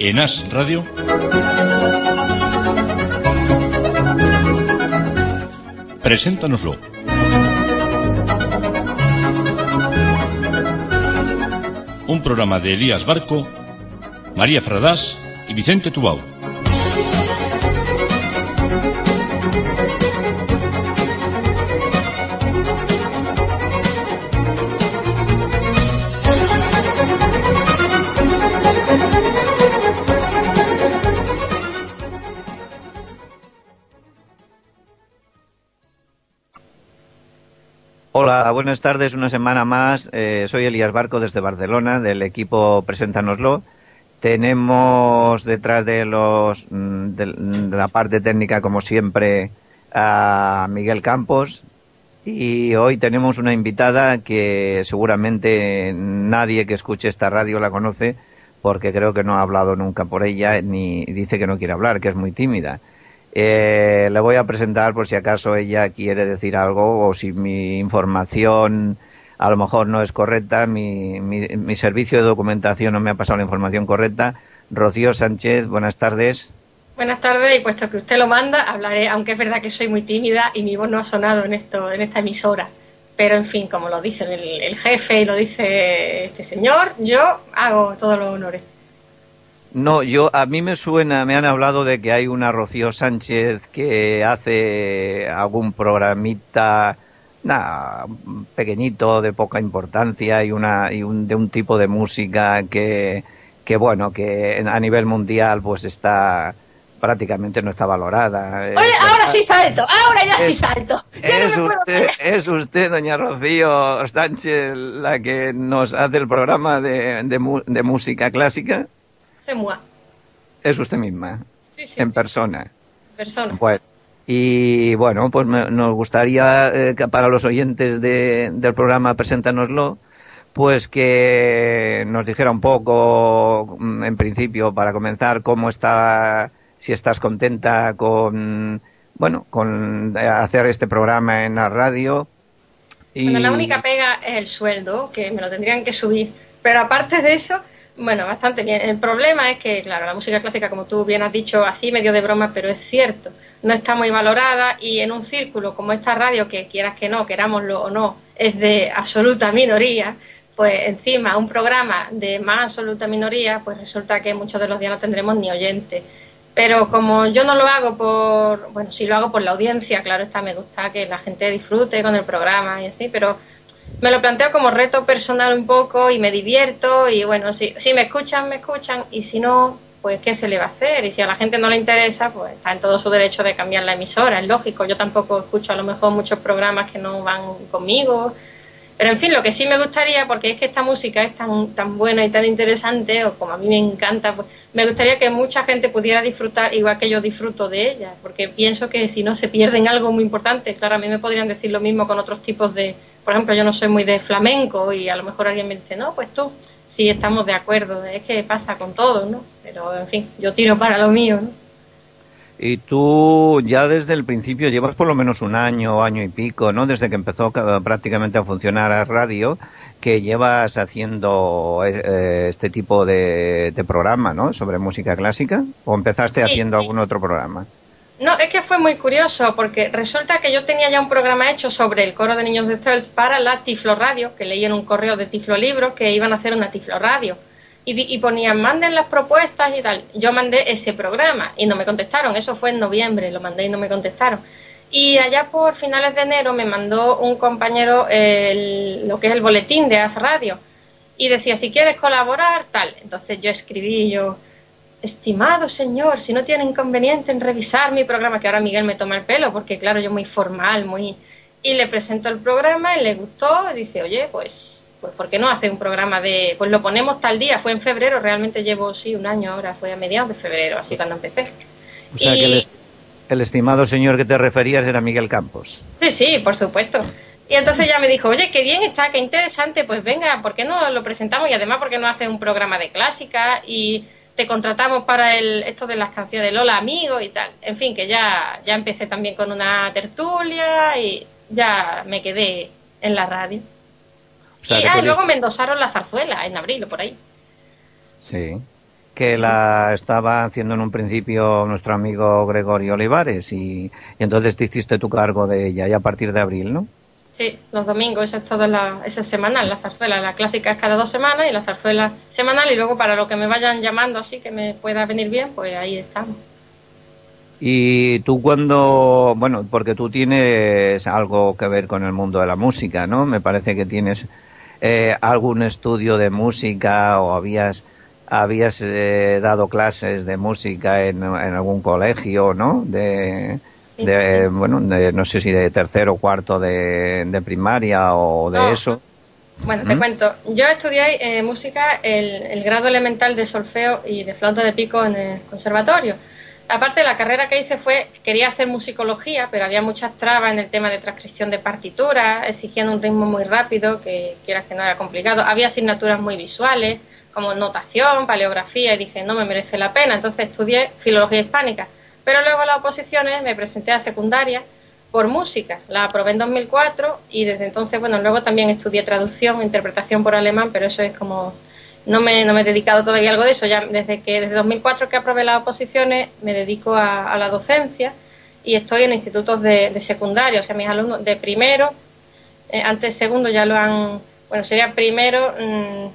En As Radio. Preséntanoslo. Un programa de Elías Barco, María Fradás y Vicente Tubau. Buenas tardes, una semana más. Eh, soy Elías Barco desde Barcelona, del equipo Preséntanoslo. Tenemos detrás de los mm, de la parte técnica, como siempre, a Miguel Campos. Y hoy tenemos una invitada que seguramente nadie que escuche esta radio la conoce, porque creo que no ha hablado nunca por ella, ni dice que no quiere hablar, que es muy tímida. Eh, le voy a presentar por si acaso ella quiere decir algo o si mi información a lo mejor no es correcta, mi, mi, servicio de documentación no me ha pasado la información correcta. Rocío Sánchez, buenas tardes. Buenas tardes, y puesto que usted lo manda, hablaré, aunque es verdad que soy muy tímida y mi voz no ha sonado en, esto, en esta emisora. Pero en fin, como lo dice el, el jefe y lo dice este señor, yo hago todos los honores. No, yo a mí me suena, me han hablado de que hay una Rocío Sánchez que hace algún programita nada, pequeñito, de poca importancia y una y un, de un tipo de música que, que bueno, que a nivel mundial pues está prácticamente no está valorada. Oye, ahora sí salto, ahora ya es, sí salto. Es, no usted, es usted, doña Rocío Sánchez, la que nos hace el programa de, de, de música clásica. Es usted misma, sí, sí, en sí. persona. Persona. Bueno, y bueno, pues me, nos gustaría eh, que para los oyentes de, del programa Preséntanoslo, pues que nos dijera un poco, en principio, para comenzar, cómo está, si estás contenta con, bueno, con hacer este programa en la radio. Y... Bueno, la única pega es el sueldo, que me lo tendrían que subir. Pero aparte de eso, bueno, bastante bien. El problema es que, claro, la música clásica, como tú bien has dicho, así medio de broma, pero es cierto, no está muy valorada y en un círculo como esta radio, que quieras que no, querámoslo o no, es de absoluta minoría, pues encima un programa de más absoluta minoría, pues resulta que muchos de los días no tendremos ni oyentes. Pero como yo no lo hago por, bueno, sí lo hago por la audiencia, claro está, me gusta que la gente disfrute con el programa y así, pero me lo planteo como reto personal un poco y me divierto y bueno, si, si me escuchan, me escuchan y si no, pues qué se le va a hacer y si a la gente no le interesa, pues está en todo su derecho de cambiar la emisora, es lógico, yo tampoco escucho a lo mejor muchos programas que no van conmigo, pero en fin, lo que sí me gustaría, porque es que esta música es tan, tan buena y tan interesante, o como a mí me encanta, pues me gustaría que mucha gente pudiera disfrutar igual que yo disfruto de ella, porque pienso que si no se pierden algo muy importante, claro, a mí me podrían decir lo mismo con otros tipos de, por ejemplo, yo no soy muy de flamenco y a lo mejor alguien me dice, no, pues tú, sí estamos de acuerdo, es que pasa con todo, ¿no? Pero en fin, yo tiro para lo mío, ¿no? Y tú ya desde el principio llevas por lo menos un año, año y pico, ¿no? Desde que empezó prácticamente a funcionar la radio, que llevas haciendo eh, este tipo de, de, programa, ¿no? Sobre música clásica. ¿O empezaste sí, haciendo sí. algún otro programa? No, es que fue muy curioso porque resulta que yo tenía ya un programa hecho sobre el coro de niños de Tels para la Tiflo Radio, que leí en un correo de Tiflo Libro que iban a hacer una Tiflo Radio. Y, y, ponían, manden las propuestas y tal. Yo mandé ese programa y no me contestaron. Eso fue en noviembre, lo mandé y no me contestaron. Y allá por finales de enero me mandó un compañero el, lo que es el boletín de As Radio. Y decía, si quieres colaborar, tal. Entonces yo escribí, yo, estimado señor, si no tiene inconveniente en revisar mi programa, que ahora Miguel me toma el pelo, porque claro, yo muy formal, muy... y le presento el programa y le gustó, y dice, oye, pues, pues ¿por qué no hace un programa de, pues lo ponemos tal día? Fue en febrero, realmente llevo, sí, un año ahora, fue a mediados de febrero, así cuando empecé. O sea que el, estimado señor que te referías era Miguel Campos. Sí, sí, por supuesto. Y entonces ya me dijo, oye, qué bien está, qué interesante, pues venga, ¿por qué no lo presentamos? Y además, ¿por qué no hace un programa de clásica? Y te contratamos para el, esto de las canciones de Lola Amigo y tal. En fin, que ya, ya empecé también con una tertulia y ya me quedé en la radio. y ah, luego me endosaron la zarzuela en abril o por ahí. Sí, que la estaba haciendo en un principio nuestro amigo Gregorio Olivares y, y entonces te hiciste tu cargo de ella y a partir de abril, ¿no? Sí, los domingos, esa es toda la, esa semanal, la zarzuela, la clásica es cada dos semanas y la zarzuela semanal y luego para lo que me vayan llamando así que me pueda venir bien, pues ahí estamos. Y tú cuando, bueno, porque tú tienes algo que ver con el mundo de la música, ¿no? Me parece que tienes eh, algún estudio de música o habías habías eh, dado clases de música en, en algún colegio, ¿no? De, de, bueno, no sé si de tercero o cuarto de, primaria o de eso. Bueno, te cuento. Yo estudié eh, música, el, el, grado elemental de solfeo y de flauta de pico en el conservatorio. Aparte, la carrera que hice fue, quería hacer musicología, pero había muchas trabas en el tema de transcripción de partituras, exigiendo un ritmo muy rápido, que quieras que no era complicado. Había asignaturas muy visuales, como notación, paleografía, y dije, no me merece la pena. Entonces estudié filología hispánica pero luego las oposiciones me presenté a secundaria por música, la aprobé en 2004 y desde entonces, bueno, luego también estudié traducción, interpretación por alemán, pero eso es como, no me, no me he dedicado todavía a algo de eso, ya desde que desde 2004 que aprobé las oposiciones me dedico a, la docencia y estoy en institutos de, secundaria, o sea, mis alumnos de primero, eh, antes segundo ya lo han, bueno, sería primero, mm,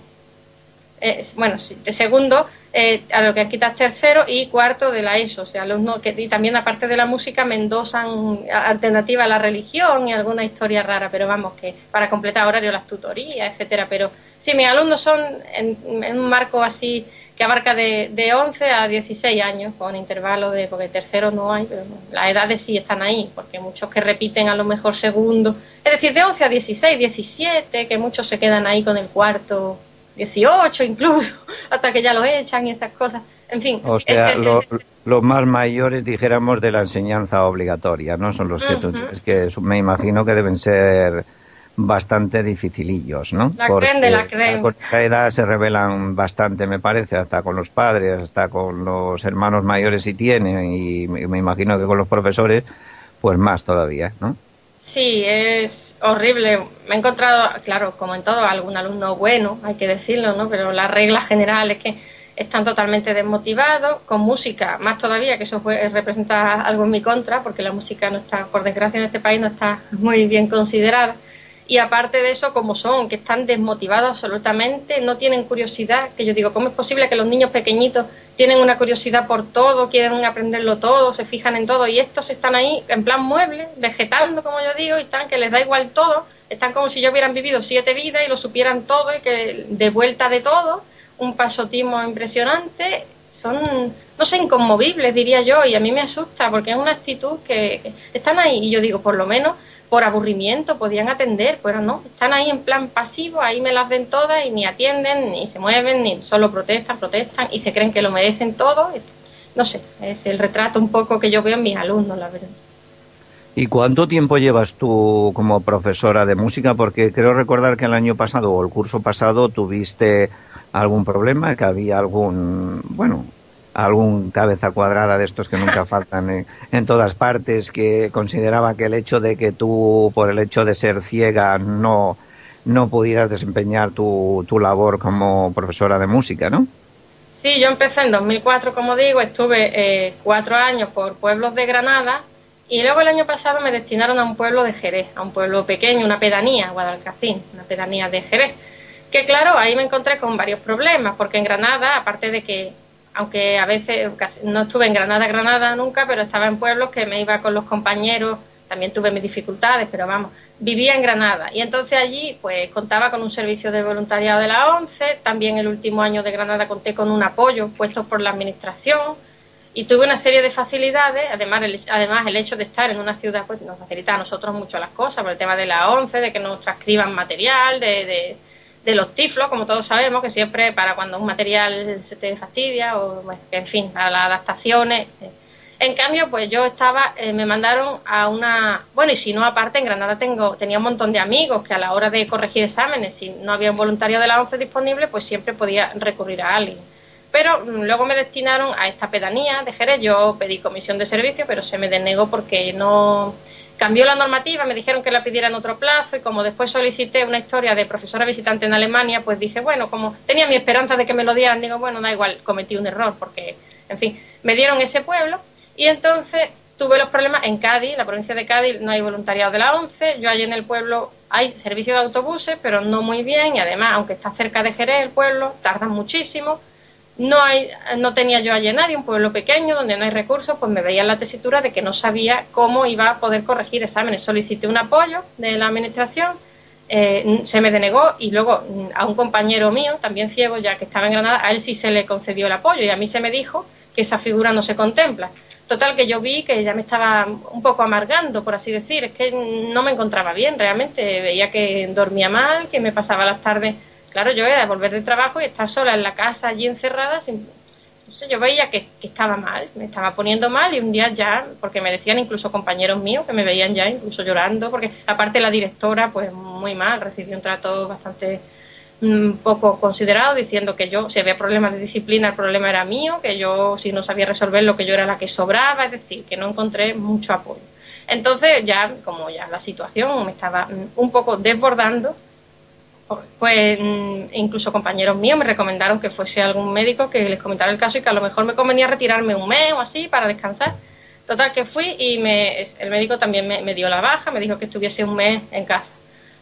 eh, bueno, de segundo eh, a lo que quitas tercero y cuarto de la ESO, o sea, alumnos que y también aparte de la música me endosan alternativa a la religión y alguna historia rara, pero vamos, que para completar horario las tutorías, etcétera, pero sí, mis alumnos son en, un marco así que abarca de, de 11 a 16 años, con intervalo de, porque tercero no hay, pero las edades sí están ahí, porque muchos que repiten a lo mejor segundo, es decir, de 11 a 16, 17, que muchos se quedan ahí con el cuarto 18 incluso, hasta que ya lo echan y esas cosas. En fin. O sea, los más mayores, dijéramos, de la enseñanza obligatoria, ¿no? Son los que tú Es que me imagino que deben ser bastante dificilillos, ¿no? La creen de la creen. Con esa edad se revelan bastante, me parece, hasta con los padres, hasta con los hermanos mayores si tienen, y me imagino que con los profesores, pues más todavía, ¿no? Sí, es horrible. Me he encontrado, claro, como en todo, algún alumno bueno, hay que decirlo, ¿no? Pero la regla general es que están totalmente desmotivados, con música, más todavía, que eso representa algo en mi contra, porque la música no está, por desgracia en este país, no está muy bien considerada y aparte de eso, como son, que están desmotivados absolutamente, no tienen curiosidad, que yo digo, ¿cómo es posible que los niños pequeñitos tienen una curiosidad por todo, quieren aprenderlo todo, se fijan en todo, y estos están ahí en plan mueble, vegetando, como yo digo, y están que les da igual todo, están como si yo hubieran vivido siete vidas y lo supieran todo, y que de vuelta de todo, un pasotismo impresionante, son, no sé, inconmovibles, diría yo, y a mí me asusta, porque es una actitud que están ahí, y yo digo, por lo menos por aburrimiento podían atender, pero no, están ahí en plan pasivo, ahí me las ven todas y ni atienden, ni se mueven, ni solo protestan, protestan y se creen que lo merecen todo. No sé, es el retrato un poco que yo veo en mis alumnos, la verdad. ¿Y cuánto tiempo llevas tú como profesora de música? Porque creo recordar que el año pasado o el curso pasado tuviste algún problema, que había algún, bueno, algún cabeza cuadrada de estos que nunca faltan en, todas partes, que consideraba que el hecho de que tú, por el hecho de ser ciega, no, no pudieras desempeñar tu, tu labor como profesora de música, ¿no? Sí, yo empecé en 2004, como digo, estuve eh, cuatro años por pueblos de Granada y luego el año pasado me destinaron a un pueblo de Jerez, a un pueblo pequeño, una pedanía, Guadalcacín, una pedanía de Jerez. Que claro, ahí me encontré con varios problemas, porque en Granada, aparte de que aunque a veces no estuve en Granada, Granada nunca, pero estaba en pueblos que me iba con los compañeros, también tuve mis dificultades, pero vamos, vivía en Granada. Y entonces allí pues contaba con un servicio de voluntariado de la ONCE, también el último año de Granada conté con un apoyo puesto por la administración y tuve una serie de facilidades, además el, además el hecho de estar en una ciudad pues nos facilita a nosotros mucho las cosas, por el tema de la ONCE, de que nos transcriban material, de, de, los tiflos, como todos sabemos, que siempre para cuando un material se te fastidia, o en fin, a las adaptaciones. En cambio, pues yo estaba, eh, me mandaron a una, bueno, y si no, aparte en Granada tengo, tenía un montón de amigos que a la hora de corregir exámenes, si no había un voluntario de la ONCE disponible, pues siempre podía recurrir a alguien. Pero mm, luego me destinaron a esta pedanía de Jerez. Yo pedí comisión de servicio, pero se me denegó porque no cambió la normativa. Me dijeron que la pidiera en otro plazo y como después solicité una historia de profesora visitante en Alemania, pues dije, bueno, como tenía mi esperanza de que me lo dieran, digo, bueno, da igual, cometí un error porque, en fin, me dieron ese pueblo y entonces tuve los problemas en Cádiz, la provincia de Cádiz, no hay voluntariado de la ONCE. Yo allí en el pueblo hay servicio de autobuses, pero no muy bien y además, aunque está cerca de Jerez el pueblo, tardan muchísimo no hay, no tenía yo allí nadie, un pueblo pequeño donde no hay recursos, pues me veía la tesitura de que no sabía cómo iba a poder corregir exámenes. Solicité un apoyo de la administración, eh, se me denegó y luego mm, a un compañero mío, también ciego, ya que estaba en Granada, a él sí se le concedió el apoyo y a mí se me dijo que esa figura no se contempla. Total, que yo vi que ya me estaba un poco amargando, por así decir, es que no me encontraba bien realmente, veía que dormía mal, que me pasaba las tardes claro, yo era de volver de trabajo y estar sola en la casa allí encerrada, no sé, yo veía que, estaba mal, me estaba poniendo mal y un día ya, porque me decían incluso compañeros míos que me veían ya incluso llorando, porque aparte la directora, pues muy mal, recibió un trato bastante mm, poco considerado, diciendo que yo, si había problemas de disciplina, el problema era mío, que yo, si no sabía resolverlo, que yo era la que sobraba, es decir, que no encontré mucho apoyo. Entonces ya, como ya la situación me estaba mm, un poco desbordando, pues mm, incluso compañeros míos me recomendaron que fuese algún médico que les comentara el caso y que a lo mejor me convenía retirarme un mes o así para descansar. Total que fui y me, el médico también me, dio la baja, me dijo que estuviese un mes en casa.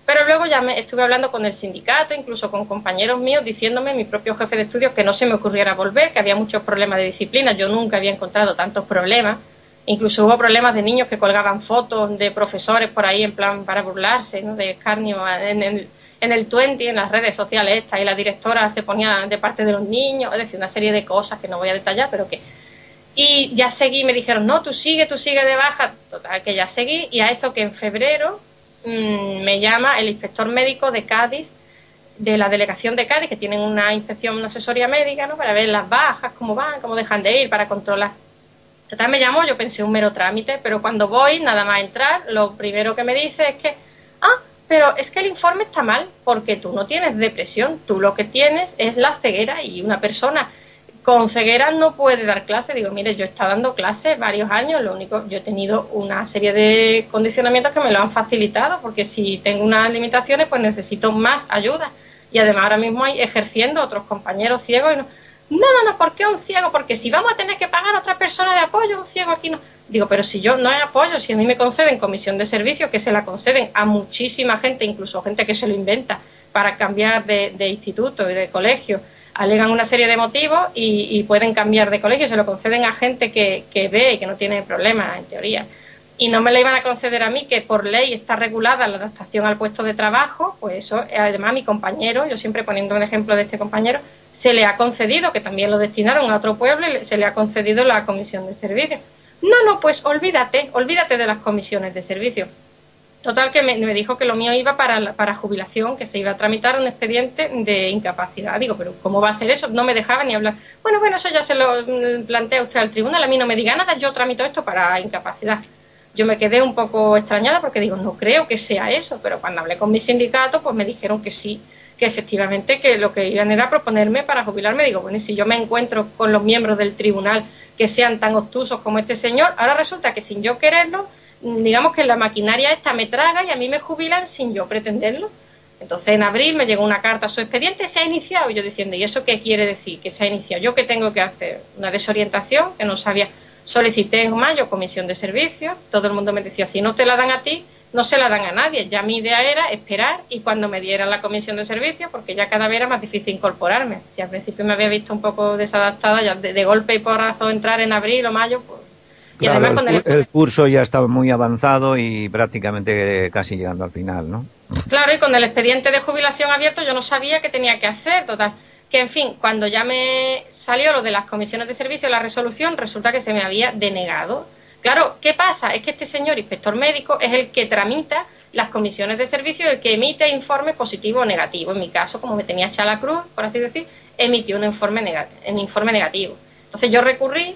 Pero luego ya me estuve hablando con el sindicato, incluso con compañeros míos, diciéndome, mi propio jefe de estudios, que no se me ocurriera volver, que había muchos problemas de disciplina. Yo nunca había encontrado tantos problemas. Incluso hubo problemas de niños que colgaban fotos de profesores por ahí en plan para burlarse, ¿no? de escarnio en el, en el 20, en las redes sociales esta, y la directora se ponía de parte de los niños, es decir, una serie de cosas que no voy a detallar, pero que... Y ya seguí, me dijeron, no, tú sigue, tú sigue de baja, total, que ya seguí, y a esto que en febrero mm, me llama el inspector médico de Cádiz, de la delegación de Cádiz, que tienen una inspección, una asesoría médica, ¿no? Para ver las bajas, cómo van, cómo dejan de ir, para controlar. Total, me llamó, yo pensé un mero trámite, pero cuando voy, nada más entrar, lo primero que me dice es que, pero es que el informe está mal porque tú no tienes depresión, tú lo que tienes es la ceguera y una persona con ceguera no puede dar clase. Digo, mire, yo he estado dando clases varios años, lo único, yo he tenido una serie de condicionamientos que me lo han facilitado porque si tengo unas limitaciones pues necesito más ayuda. Y además ahora mismo hay ejerciendo otros compañeros ciegos y no, no, no, no, ¿por qué un ciego? Porque si vamos a tener que pagar a otra persona de apoyo, un ciego aquí no. Digo, pero si yo no apoyo, si a mí me conceden comisión de servicio, que se la conceden a muchísima gente, incluso gente que se lo inventa para cambiar de, instituto y de colegio, alegan una serie de motivos y, pueden cambiar de colegio, se lo conceden a gente que, que ve y que no tiene problemas, en teoría. Y no me la iban a conceder a mí, que por ley está regulada la adaptación al puesto de trabajo, pues eso, además mi compañero, yo siempre poniendo un ejemplo de este compañero, se le ha concedido, que también lo destinaron a otro pueblo, se le ha concedido la comisión de servicio. No, no, pues olvídate, olvídate de las comisiones de servicio. Total que me, dijo que lo mío iba para, para jubilación, que se iba a tramitar un expediente de incapacidad. Digo, pero ¿cómo va a ser eso? No me dejaba ni hablar. Bueno, bueno, eso ya se lo mm, plantea usted al tribunal. A mí no me diga nada, yo tramito esto para incapacidad. Yo me quedé un poco extrañada porque digo, no creo que sea eso, pero cuando hablé con mi sindicato, pues me dijeron que sí, que efectivamente que lo que iban era proponerme para jubilarme. Digo, bueno, si yo me encuentro con los miembros del tribunal que sean tan obtusos como este señor. Ahora resulta que sin yo quererlo, digamos que la maquinaria esta me traga y a mí me jubilan sin yo pretenderlo. Entonces en abril me llegó una carta, su expediente se ha iniciado. Y yo diciendo, ¿y eso qué quiere decir? Que se ha iniciado. ¿Yo qué tengo que hacer? Una desorientación que no sabía. Solicité en mayo comisión de servicios. Todo el mundo me decía, si no te la dan a ti, no se la dan a nadie. Ya mi idea era esperar y cuando me dieran la comisión de servicios, porque ya cada vez era más difícil incorporarme. Si al principio me había visto un poco desadaptada, ya de, golpe y porrazo entrar en abril o mayo, pues... Y además el, el, curso ya estaba muy avanzado y prácticamente casi llegando al final, ¿no? Claro, y con el expediente de jubilación abierto yo no sabía qué tenía que hacer, total que en fin, cuando ya me salió lo de las comisiones de servicio, la resolución, resulta que se me había denegado. Claro, ¿qué pasa? Es que este señor inspector médico es el que tramita las comisiones de servicio, el que emite informe positivo o negativo. En mi caso, como me tenía echada la cruz, por así decir, emitió un informe, un informe negativo. Entonces yo recurrí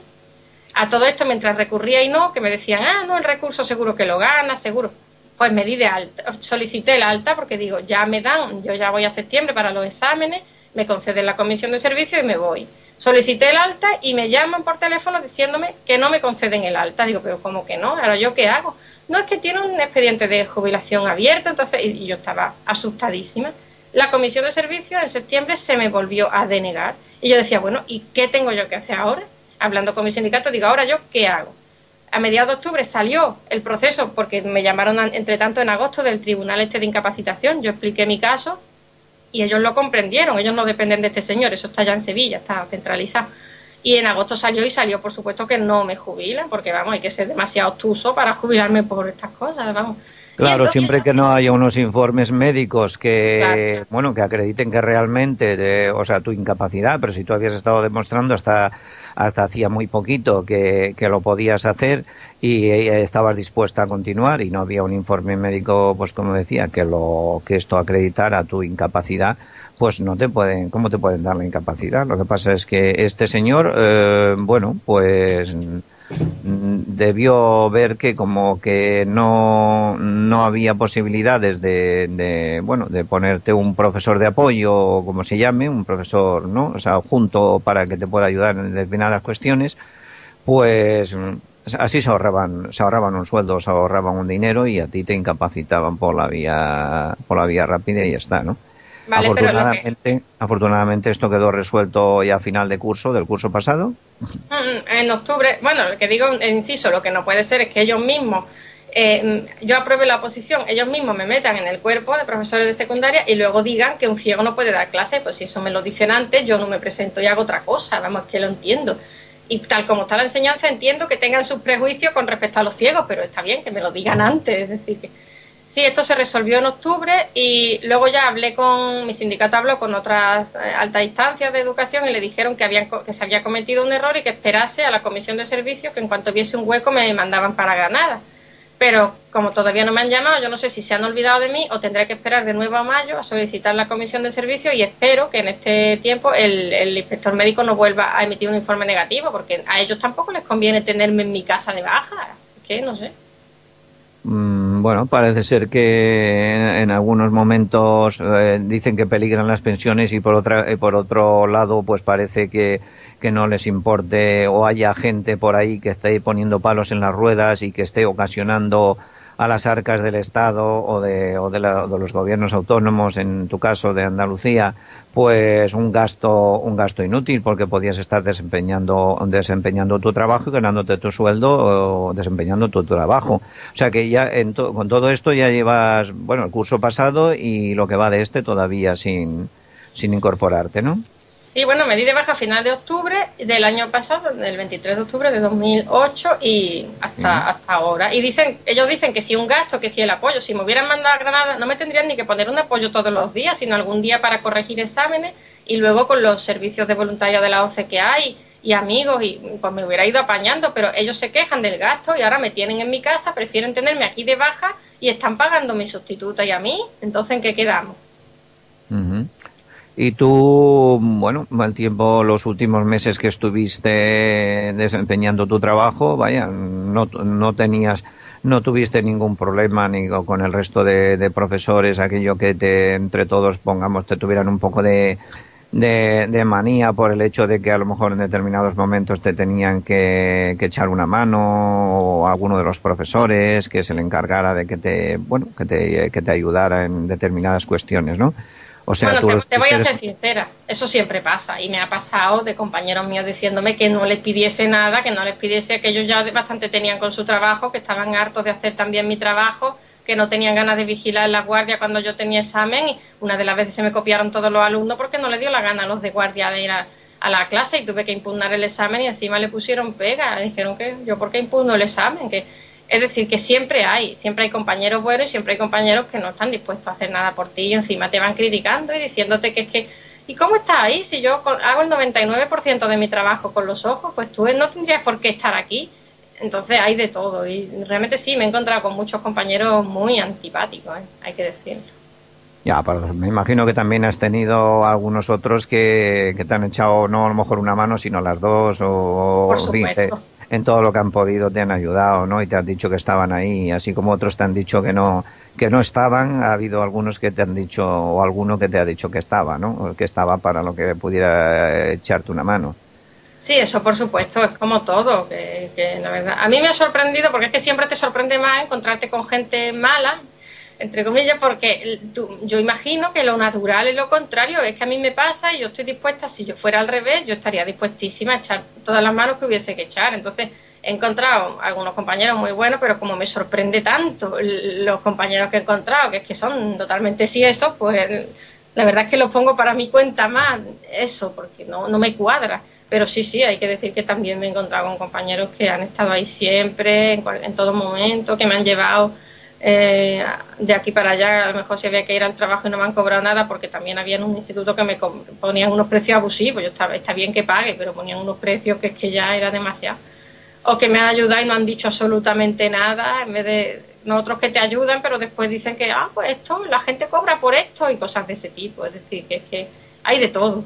a todo esto mientras recurría y no, que me decían, ah, no, el recurso seguro que lo gana, seguro. Pues me di de alta, solicité el alta porque digo, ya me dan, yo ya voy a septiembre para los exámenes, me conceden la comisión de servicio y me voy. Solicité el alta y me llaman por teléfono diciéndome que no me conceden el alta. Digo, pero ¿cómo que no? Ahora yo qué hago? No es que tiene un expediente de jubilación abierto, entonces, y yo estaba asustadísima. La comisión de servicio en septiembre se me volvió a denegar. Y yo decía, bueno, ¿y qué tengo yo que hacer ahora? Hablando con mi sindicato, digo, ahora yo qué hago. A mediados de octubre salió el proceso, porque me llamaron entre tanto en agosto del Tribunal Este de Incapacitación. Yo expliqué mi caso, y ellos lo comprendieron, ellos no dependen de este señor, eso está ya en Sevilla, está centralizado. Y en agosto salió y salió, por supuesto, que no me jubilan, porque vamos, hay que ser demasiado obtuso para jubilarme por estas cosas, vamos. Claro, siempre que no haya unos informes médicos que, bueno, que acrediten que realmente, o sea, tu incapacidad, pero si tú habías estado demostrando hasta, hasta hacía muy poquito que, que lo podías hacer y estabas dispuesta a continuar y no había un informe médico, pues como decía, que lo, que esto acreditara tu incapacidad, pues no te pueden, ¿cómo te pueden dar la incapacidad? Lo que pasa es que este señor, eh, bueno, pues debió ver que como que no, no había posibilidades de, de, bueno, de ponerte un profesor de apoyo, como se llame, un profesor, ¿no? O sea, junto para que te pueda ayudar en determinadas cuestiones, pues así se ahorraban, se ahorraban un sueldo, se ahorraban un dinero y a ti te incapacitaban por la vía, por la vía rápida y ya está, ¿no? Afortunadamente, afortunadamente esto quedó resuelto ya a final de curso, del curso pasado. Mm, en octubre, bueno, lo que digo, inciso, lo que no puede ser es que ellos mismos, eh, yo apruebe la oposición, ellos mismos me metan en el cuerpo de profesores de secundaria y luego digan que un ciego no puede dar clase, pues si eso me lo dicen antes, yo no me presento y hago otra cosa, vamos, que lo entiendo. Y tal como está la enseñanza, entiendo que tengan sus prejuicios con respecto a los ciegos, pero está bien que me lo digan antes, es decir, que Sí, esto se resolvió en octubre y luego ya hablé con, mi sindicato habló con otras eh, altas instancias de educación y le dijeron que, habían, que se había cometido un error y que esperase a la comisión de servicios que en cuanto viese un hueco me mandaban para Granada. Pero como todavía no me han llamado, yo no sé si se han olvidado de mí o tendré que esperar de nuevo a mayo a solicitar la comisión de servicios y espero que en este tiempo el, el inspector médico no vuelva a emitir un informe negativo porque a ellos tampoco les conviene tenerme en mi casa de baja. que no sé. Mm, bueno, parece ser que en, algunos momentos eh, dicen que peligran las pensiones y por otra por otro lado pues parece que, que no les importe o haya gente por ahí que esté poniendo palos en las ruedas y que esté ocasionando a las arcas del Estado o de, o de, los gobiernos autónomos, en tu caso de Andalucía, pues un gasto, un gasto inútil porque podías estar desempeñando, desempeñando tu trabajo y ganándote tu sueldo o desempeñando tu trabajo. O sea que ya con todo esto ya llevas, bueno, el curso pasado y lo que va de este todavía sin, sin incorporarte, ¿no? Sí, bueno, me di de baja a final de octubre del año pasado, del 23 de octubre de 2008 y hasta, hasta ahora. Y dicen, ellos dicen que si un gasto, que si el apoyo, si me hubieran mandado a Granada, no me tendrían ni que poner un apoyo todos los días, sino algún día para corregir exámenes y luego con los servicios de voluntariado de la OCE que hay y amigos y pues me hubiera ido apañando, pero ellos se quejan del gasto y ahora me tienen en mi casa, prefieren tenerme aquí de baja y están pagando mi sustituta y a mí, entonces ¿en qué quedamos? Y tú, bueno, mal tiempo los últimos meses que estuviste desempeñando tu trabajo, vaya, no, no tenías, no tuviste ningún problema ni con el resto de, profesores, aquello que te, entre todos, pongamos, te tuvieran un poco de, de, manía por el hecho de que a lo mejor en determinados momentos te tenían que, que, echar una mano o alguno de los profesores que se le encargara de que te, bueno, que te, que te ayudara en determinadas cuestiones, ¿no? Bueno, te, voy a ser sincera, eso siempre pasa y me ha pasado de compañeros míos diciéndome que no les pidiese nada, que no les pidiese que ellos ya bastante tenían con su trabajo, que estaban hartos de hacer también mi trabajo, que no tenían ganas de vigilar la guardia cuando yo tenía examen y una de las veces se me copiaron todos los alumnos porque no les dio la gana a los de guardia de ir a, a la clase y tuve que impugnar el examen y encima le pusieron pega, dijeron que yo por qué impugno el examen, que es decir, que siempre hay, siempre hay compañeros buenos y siempre hay compañeros que no están dispuestos a hacer nada por ti y encima te van criticando y diciéndote que es que ¿y cómo estás ahí? Si yo hago el 99% de mi trabajo con los ojos, pues tú no tendrías por qué estar aquí. Entonces hay de todo y realmente sí, me he encontrado con muchos compañeros muy antipáticos, ¿eh? hay que decirlo. Ya, pero me imagino que también has tenido algunos otros que, que te han echado no a lo mejor una mano, sino las dos o... Por supuesto en todo lo que han podido te han ayudado, ¿no? Y te han dicho que estaban ahí, así como otros te han dicho que no que no estaban, ha habido algunos que te han dicho o alguno que te ha dicho que estaba, ¿no? Que estaba para lo que pudiera echarte una mano. Sí, eso por supuesto, es como todo, que, que la verdad. A mí me ha sorprendido porque es que siempre te sorprende más encontrarte con gente mala entre comillas, porque yo imagino que lo natural es lo contrario, es que a mí me pasa y yo estoy dispuesta, si yo fuera al revés, yo estaría dispuestísima a echar todas las manos que hubiese que echar. Entonces, he encontrado algunos compañeros muy buenos, pero como me sorprende tanto los compañeros que he encontrado, que es que son totalmente sí eso, pues la verdad es que los pongo para mi cuenta más, eso, porque no, no me cuadra. Pero sí, sí, hay que decir que también me he encontrado con compañeros que han estado ahí siempre, en, en todo momento, que me han llevado eh, de aquí para allá, a lo mejor si había que ir al trabajo y no me han cobrado nada, porque también había en un instituto que me ponían unos precios abusivos. Yo estaba, está bien que pague, pero ponían unos precios que es que ya era demasiado. O que me han ayudado y no han dicho absolutamente nada, en vez de nosotros que te ayudan, pero después dicen que, ah, pues esto, la gente cobra por esto y cosas de ese tipo. Es decir, que es que hay de todo.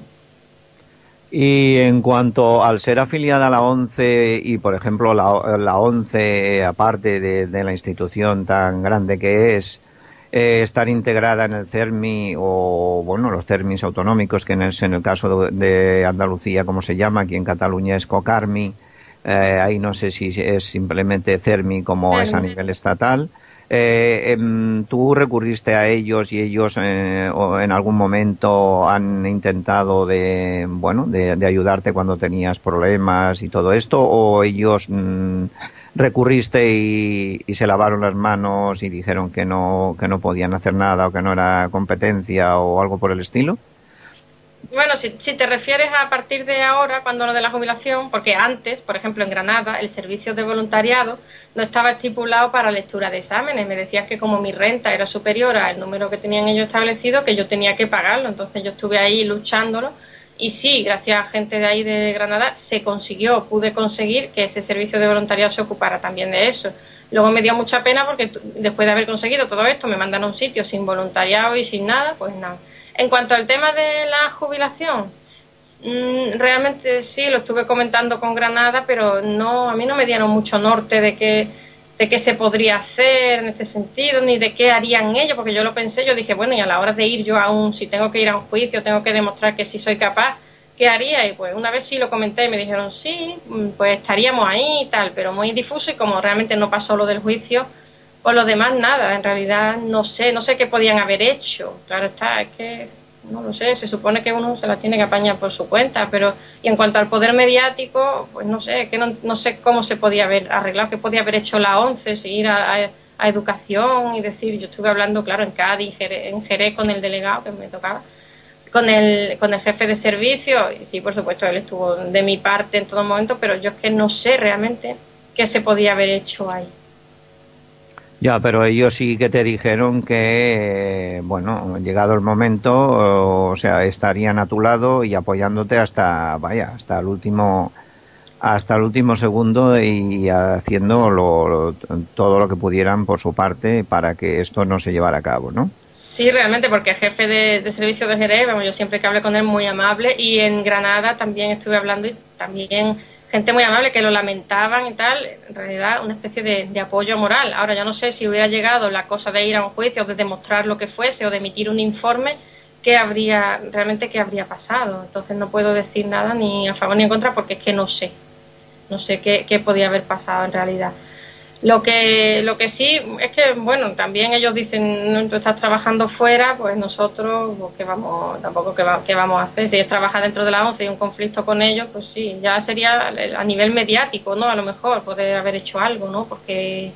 Y en cuanto al ser afiliada a la ONCE y, por ejemplo, la, la ONCE, aparte de, la institución tan grande que es, eh, estar integrada en el CERMI o, bueno, los CERMIs autonómicos, que en el, en el caso de, Andalucía, como se llama, aquí en Cataluña es COCARMI, eh, ahí no sé si es simplemente CERMI como es a nivel estatal. Eh, em, ¿Tú recurriste a ellos y ellos eh, en algún momento han intentado de, bueno, de, ayudarte cuando tenías problemas y todo esto? ¿O ellos mm, recurriste y, y, se lavaron las manos y dijeron que no, que no podían hacer nada o que no era competencia o algo por el estilo? Bueno, si, si, te refieres a partir de ahora, cuando lo de la jubilación, porque antes, por ejemplo, en Granada, el servicio de voluntariado no estaba estipulado para lectura de exámenes. Me decías que como mi renta era superior al número que tenían ellos establecido, que yo tenía que pagarlo. Entonces yo estuve ahí luchándolo. Y sí, gracias a gente de ahí de Granada, se consiguió, pude conseguir que ese servicio de voluntariado se ocupara también de eso. Luego me dio mucha pena porque después de haber conseguido todo esto, me mandan a un sitio sin voluntariado y sin nada, pues nada en cuanto al tema de la jubilación, mm, realmente sí, lo estuve comentando con Granada, pero no, a mí no me dieron mucho norte de qué, de qué se podría hacer en este sentido, ni de qué harían ellos, porque yo lo pensé, yo dije, bueno, y a la hora de ir yo aún, si tengo que ir a un juicio, tengo que demostrar que sí soy capaz, ¿qué haría? Y pues una vez sí lo comenté y me dijeron, sí, mm, pues estaríamos ahí y tal, pero muy difuso y como realmente no pasó lo del juicio, por lo demás, nada. En realidad, no sé, no sé qué podían haber hecho. Claro está, es que no lo sé. Se supone que uno se la tiene que apañar por su cuenta, pero y en cuanto al poder mediático, pues no sé, que no, no sé cómo se podía haber arreglado, qué podía haber hecho la ONCE, si ir a, educación y decir, yo estuve hablando, claro, en Cádiz, en Jerez con el delegado que me tocaba con el, con el jefe de servicio, y sí, por supuesto, él estuvo de mi parte en todo momento, pero yo es que no sé realmente qué se podía haber hecho ahí. Ya, pero ellos sí que te dijeron que, bueno, llegado el momento, o sea, estarían a tu lado y apoyándote hasta, vaya, hasta el último, hasta el último segundo y haciendo todo lo que pudieran por su parte para que esto no se llevara a cabo, ¿no? Sí, realmente, porque el jefe de, de servicio de Jerez, vamos, yo siempre que hablé con él muy amable y en Granada también estuve hablando y también gente muy amable que lo lamentaban y tal, en realidad una especie de, apoyo moral. Ahora yo no sé si hubiera llegado la cosa de ir a un juicio, de demostrar lo que fuese o de emitir un informe, qué habría, realmente qué habría pasado. Entonces no puedo decir nada ni a favor ni en contra porque es que no sé, no sé qué, qué podía haber pasado en realidad. Lo que, lo que sí es que, bueno, también ellos dicen, tú estás trabajando fuera, pues nosotros, pues, ¿qué vamos, tampoco qué, qué vamos a hacer? Si es trabajar dentro de la ONCE y un conflicto con ellos, pues sí, ya sería a nivel mediático, ¿no? A lo mejor poder haber hecho algo, ¿no? Porque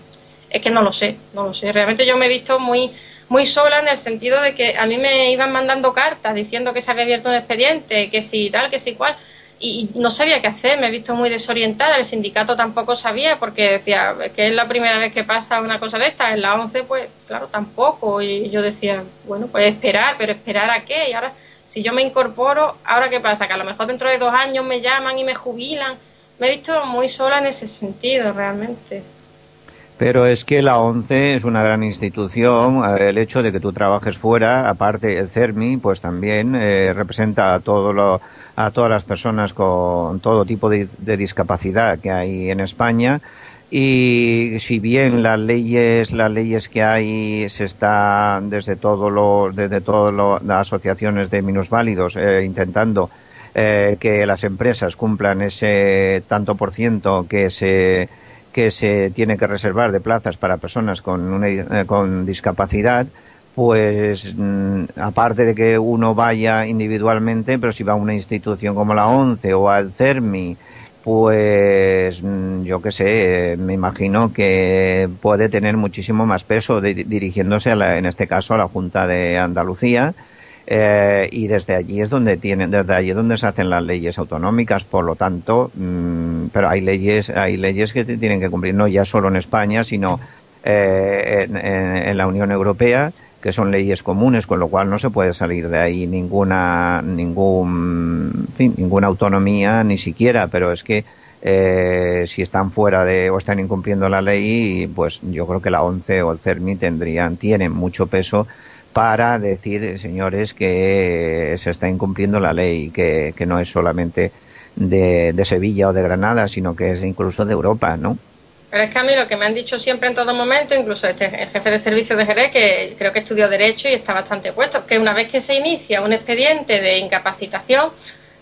es que no lo sé, no lo sé. Realmente yo me he visto muy, muy sola en el sentido de que a mí me iban mandando cartas diciendo que se había abierto un expediente, que si tal, que si cual y no sabía qué hacer, me he visto muy desorientada, el sindicato tampoco sabía porque decía que es la primera vez que pasa una cosa de esta, en la 11 pues claro tampoco y yo decía, bueno pues esperar, pero esperar a qué y ahora Si yo me incorporo, ¿ahora qué pasa? Que a lo mejor dentro de dos años me llaman y me jubilan. Me he visto muy sola en ese sentido, realmente. Pero es que la ONCE es una gran institución. El hecho de que tú trabajes fuera, aparte el CERMI, pues también eh, representa a, todo a todas las personas con todo tipo de, discapacidad que hay en España. Y si bien las leyes las leyes que hay se está desde todo lo desde todas las asociaciones de minusválidos eh, intentando eh, que las empresas cumplan ese tanto por ciento que se que se tiene que reservar de plazas para personas con una, eh, con discapacidad pues mm, aparte de que uno vaya individualmente pero si va a una institución como la ONCE o al CERMI pues mm, yo qué sé, me imagino que puede tener muchísimo más peso dirigiéndose a en este caso a la Junta de Andalucía eh, y desde allí es donde tienen, desde allí es donde se hacen las leyes autonómicas, por lo tanto, mm, pero hay leyes, hay leyes que tienen que cumplir no ya solo en España, sino eh, en la Unión Europea que son leyes comunes, con lo cual no se puede salir de ahí ninguna, ningún, fin, ninguna autonomía, ni siquiera, pero es que eh, si están fuera de o están incumpliendo la ley, pues yo creo que la ONCE o el CERMI tendrían, tienen mucho peso para decir, señores, que se está incumpliendo la ley, que, que no es solamente de, de Sevilla o de Granada, sino que es incluso de Europa, ¿no? Pero es que a mí lo que me han dicho siempre en todo momento, incluso este el jefe de servicio de Jerez, que creo que estudió Derecho y está bastante puesto, que una vez que se inicia un expediente de incapacitación,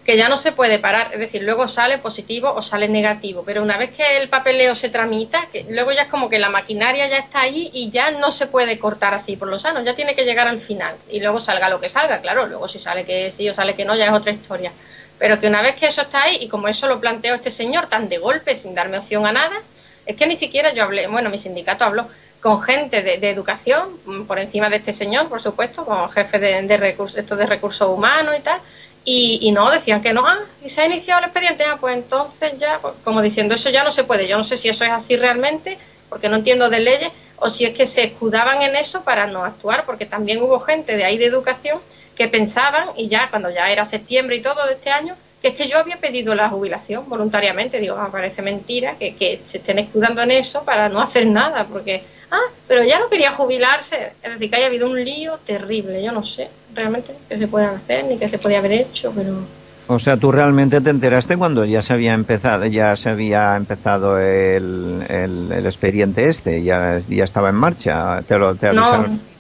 que ya no se puede parar, es decir, luego sale positivo o sale negativo, pero una vez que el papeleo se tramita, que luego ya es como que la maquinaria ya está ahí y ya no se puede cortar así por los sanos, ya tiene que llegar al final y luego salga lo que salga, claro, luego si sale que sí o sale que no, ya es otra historia. Pero que una vez que eso está ahí, y como eso lo planteó este señor tan de golpe, sin darme opción a nada, es que ni siquiera yo hablé, bueno, mi sindicato habló con gente de, educación, mm, por encima de este señor, por supuesto, con jefe de, recursos, de recursos humanos y tal, y, no, decían que no, ah, y se ha iniciado el expediente, ah, pues entonces ya, pues, como diciendo eso ya no se puede, yo no sé si eso es así realmente, porque no entiendo de leyes, o si es que se escudaban en eso para no actuar, porque también hubo gente de ahí de educación que pensaban, y ya cuando ya era septiembre y todo de este año, que es que yo había pedido la jubilación voluntariamente. Digo, me ah, parece mentira que, que, se estén escudando en eso para no hacer nada, porque, ah, pero ya no quería jubilarse. Es decir, que haya habido un lío terrible. Yo no sé realmente qué se puede hacer ni qué se podía haber hecho, pero. O sea, tú realmente te enteraste cuando ya se había empezado, ya se había empezado el, el, expediente este, ya, ya estaba en marcha. Te lo te avisaron.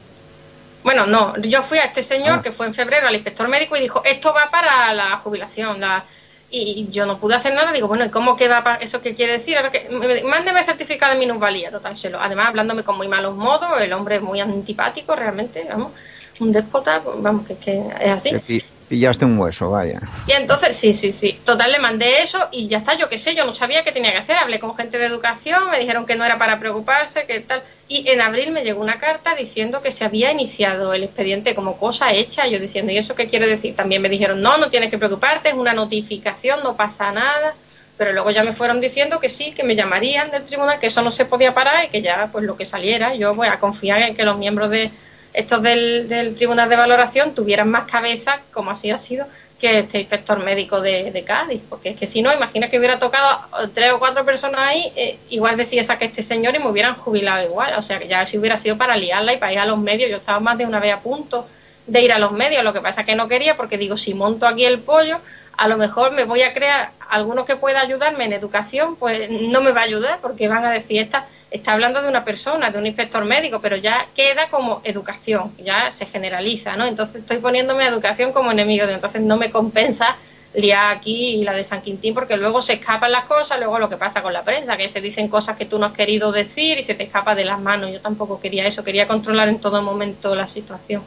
Bueno, no, yo fui a este señor ah. que fue en febrero al inspector médico y dijo, esto va para la jubilación. La... Y, yo no pude hacer nada, digo, bueno, ¿y cómo queda para eso qué quiere decir? Ahora que, mándeme el certificado de minusvalía, total, se Además, hablándome con muy malos modos, el hombre es muy antipático realmente, vamos, un déspota, pues, vamos, que, que es así pillaste un hueso, vaya. Y entonces, sí, sí, sí. Total, le mandé eso y ya está, yo qué sé, yo no sabía qué tenía que hacer. Hablé con gente de educación, me dijeron que no era para preocuparse, que tal. Y en abril me llegó una carta diciendo que se había iniciado el expediente como cosa hecha. Yo diciendo, ¿y eso qué quiere decir? También me dijeron, no, no tienes que preocuparte, es una notificación, no pasa nada. Pero luego ya me fueron diciendo que sí, que me llamarían del tribunal, que eso no se podía parar y que ya, pues lo que saliera, yo voy a confiar en que los miembros de estos del, del Tribunal de Valoración tuvieran más cabeza, como así ha sido, que este inspector médico de, Cádiz, porque es que si no, imagina que hubiera tocado tres o cuatro personas ahí, eh, igual decía esa que este señor y me hubieran jubilado igual, o sea que ya si hubiera sido para liarla y para ir a los medios, yo estaba más de una vez a punto de ir a los medios, lo que pasa es que no quería porque digo, si monto aquí el pollo, a lo mejor me voy a crear alguno que pueda ayudarme en educación, pues no me va a ayudar porque van a decir, esta está hablando de una persona, de un inspector médico, pero ya queda como educación, ya se generaliza, ¿no? Entonces estoy poniéndome educación como enemigo, entonces no me compensa liar aquí y la de San Quintín porque luego se escapan las cosas, luego lo que pasa con la prensa, que se dicen cosas que tú no has querido decir y se te escapa de las manos. Yo tampoco quería eso, quería controlar en todo momento la situación.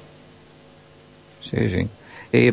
Sí, sí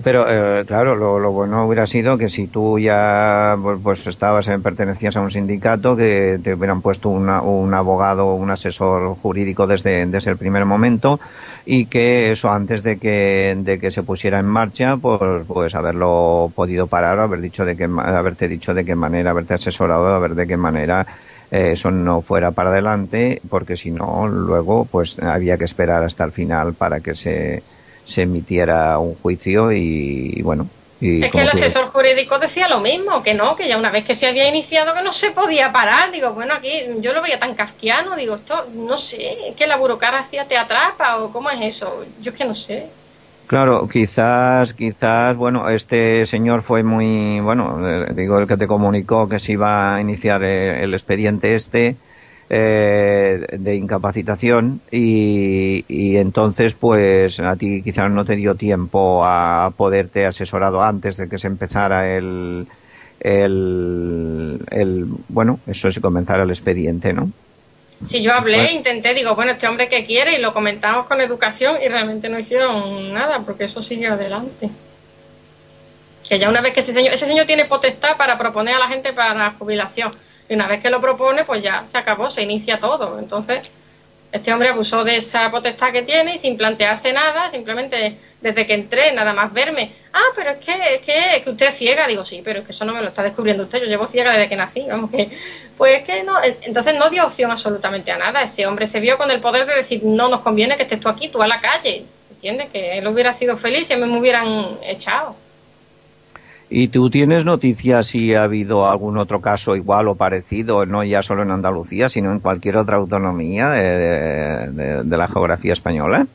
pero eh, claro, lo, bueno hubiera sido que si tú ya pues, pues estabas, en, pertenecías a un sindicato, que te hubieran puesto un abogado, un asesor jurídico desde, desde el primer momento y que eso antes de que, de que se pusiera en marcha, pues, pues haberlo podido parar, haber dicho de que, haberte dicho de qué manera, haberte asesorado, a ver de qué manera eh, eso no fuera para adelante, porque si no, luego pues había que esperar hasta el final para que se se emitiera un juicio y, bueno. es que el asesor jurídico decía lo mismo, que no, que ya una vez que se había iniciado que no se podía parar. Digo, bueno, aquí yo lo veía tan casquiano, digo, esto no sé, es que la burocracia te atrapa o cómo es eso, yo es que no sé. Claro, quizás, quizás, bueno, este señor fue muy, bueno, eh, digo, el que te comunicó que se iba a iniciar eh, el expediente este eh, de incapacitación y, y, entonces, pues, a ti quizás no te dio tiempo a poderte asesorado antes de que se empezara el, el, el bueno, eso es comenzar el expediente, ¿no? Si yo hablé, intenté, digo, bueno, este hombre que quiere y lo comentamos con educación y realmente no hicieron nada porque eso sigue adelante. Que ya una vez que ese señor, ese señor tiene potestad para proponer a la gente para la jubilación y una vez que lo propone, pues ya se acabó, se inicia todo. Entonces, este hombre abusó de esa potestad que tiene y sin plantearse nada, simplemente desde que entré, nada más verme. Ah, pero es que, es que, que usted es ciega. Digo, sí, pero es que eso no me lo está descubriendo usted. Yo llevo ciega desde que nací. Vamos, que, pues es que no. Entonces no dio opción absolutamente a nada. Ese hombre se vio con el poder de decir, no nos conviene que estés tú aquí, tú a la calle. ¿Entiendes? Que él hubiera sido feliz mí me hubieran echado. ¿Y tú tienes noticias si ha habido algún otro caso igual o parecido, no ya solo en Andalucía, sino en cualquier otra autonomía de la geografía española?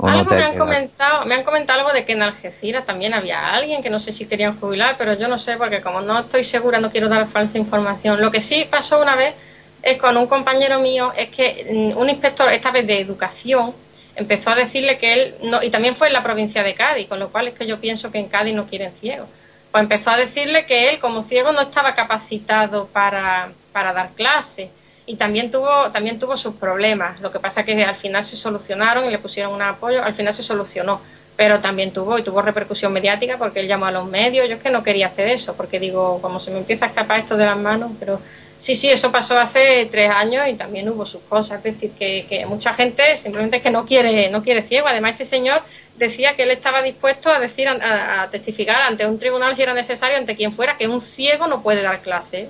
Algo me han comentado, me han comentado algo de que en Algeciras también había alguien que no sé si querían jubilar, pero yo no sé porque como no estoy segura no quiero dar falsa información. Lo que sí pasó una vez es con un compañero mío, es que mm, un inspector, esta vez de educación, empezó a decirle que él, no, y también fue en la provincia de Cádiz, con lo cual es que yo pienso que en Cádiz no quieren ciegos. Pues empezó a decirle que él como ciego no estaba capacitado para, para dar clases y también tuvo también tuvo sus problemas. Lo que pasa que al final se solucionaron y le pusieron un apoyo, al final se solucionó, pero también tuvo y tuvo repercusión mediática porque él llamó a los medios. Yo es que no quería hacer eso porque digo, como se me empieza a escapar esto de las manos, pero sí, sí, eso pasó hace tres años y también hubo sus cosas. Es decir, que, que mucha gente simplemente es que no quiere no quiere ciego. Además, este señor decía que él estaba dispuesto a decir a, a testificar ante un tribunal si era necesario, ante quien fuera, que un ciego no puede dar clase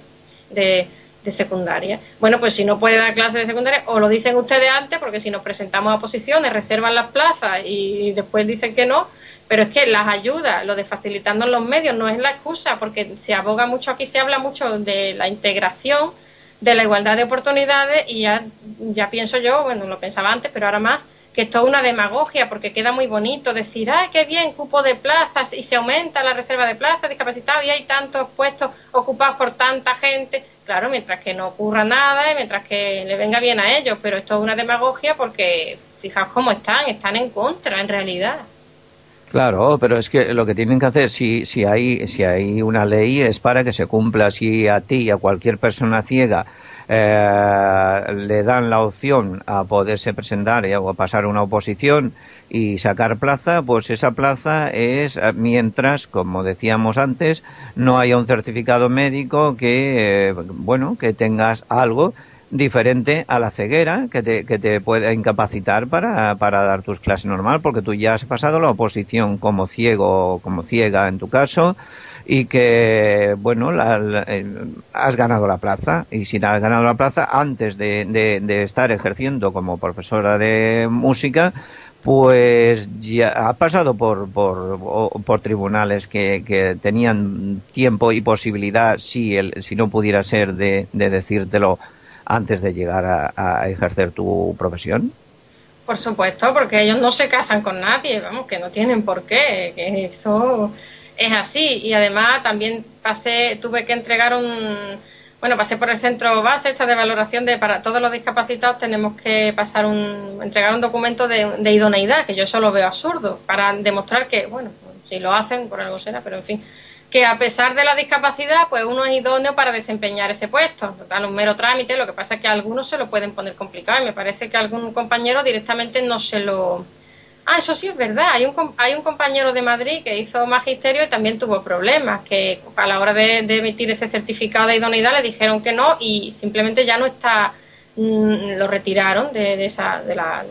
de de secundaria. Bueno, pues si no puede dar clases de secundaria, o lo dicen ustedes antes, porque si nos presentamos a posiciones, reservan las plazas y después dicen que no, pero es que las ayudas, lo de facilitando los medios, no es la excusa, porque se aboga mucho, aquí se habla mucho de la integración, de la igualdad de oportunidades, y ya, ya pienso yo, bueno, lo pensaba antes, pero ahora más, que esto es una demagogia, porque queda muy bonito decir, ay, qué bien, cupo de plazas, y se aumenta la reserva de plazas discapacitados, y hay tantos puestos ocupados por tanta gente claro, mientras que no ocurra nada y mientras que le venga bien a ellos, pero esto es una demagogia porque fijaos cómo están, están en contra en realidad. Claro, pero es que lo que tienen que hacer, si, si, hay, si hay una ley, es para que se cumpla. Si a ti a cualquier persona ciega eh, le dan la opción a poderse presentar o a pasar una oposición y sacar plaza, pues esa plaza es eh, mientras, como decíamos antes, no haya un certificado médico que, eh, bueno, que tengas algo diferente a la ceguera que te, que te pueda incapacitar para, para dar tus clases normal, porque tú ya has pasado la oposición como ciego como ciega en tu caso, y que, bueno, la, eh, has ganado la plaza. Y si has ganado la plaza, antes de, de, estar ejerciendo como profesora de música, pues ya ha pasado por, por, por tribunales que, que, tenían tiempo y posibilidad, si, el, si no pudiera ser, de, de decírtelo antes de llegar a, ejercer tu profesión? Por supuesto, porque ellos no se casan con nadie, vamos, que no tienen por qué, que eso es así. Y además también pasé, tuve que entregar un, bueno, pasé por el centro base esta de valoración de para todos los discapacitados tenemos que pasar un, entregar un documento de, de idoneidad, que yo eso lo veo absurdo, para demostrar que, bueno, si lo hacen, por algo será, pero en fin, que a pesar de la discapacidad, pues uno es idóneo para desempeñar ese puesto. Total, un mero trámite, lo que pasa es que algunos se lo pueden poner complicado y me parece que algún compañero directamente no se lo, Ah, eso sí es verdad. Hay un, hay un compañero de Madrid que hizo magisterio y también tuvo problemas, que a la hora de, emitir ese certificado de idoneidad le dijeron que no y simplemente ya no está, mm, lo retiraron de, esa, de, la,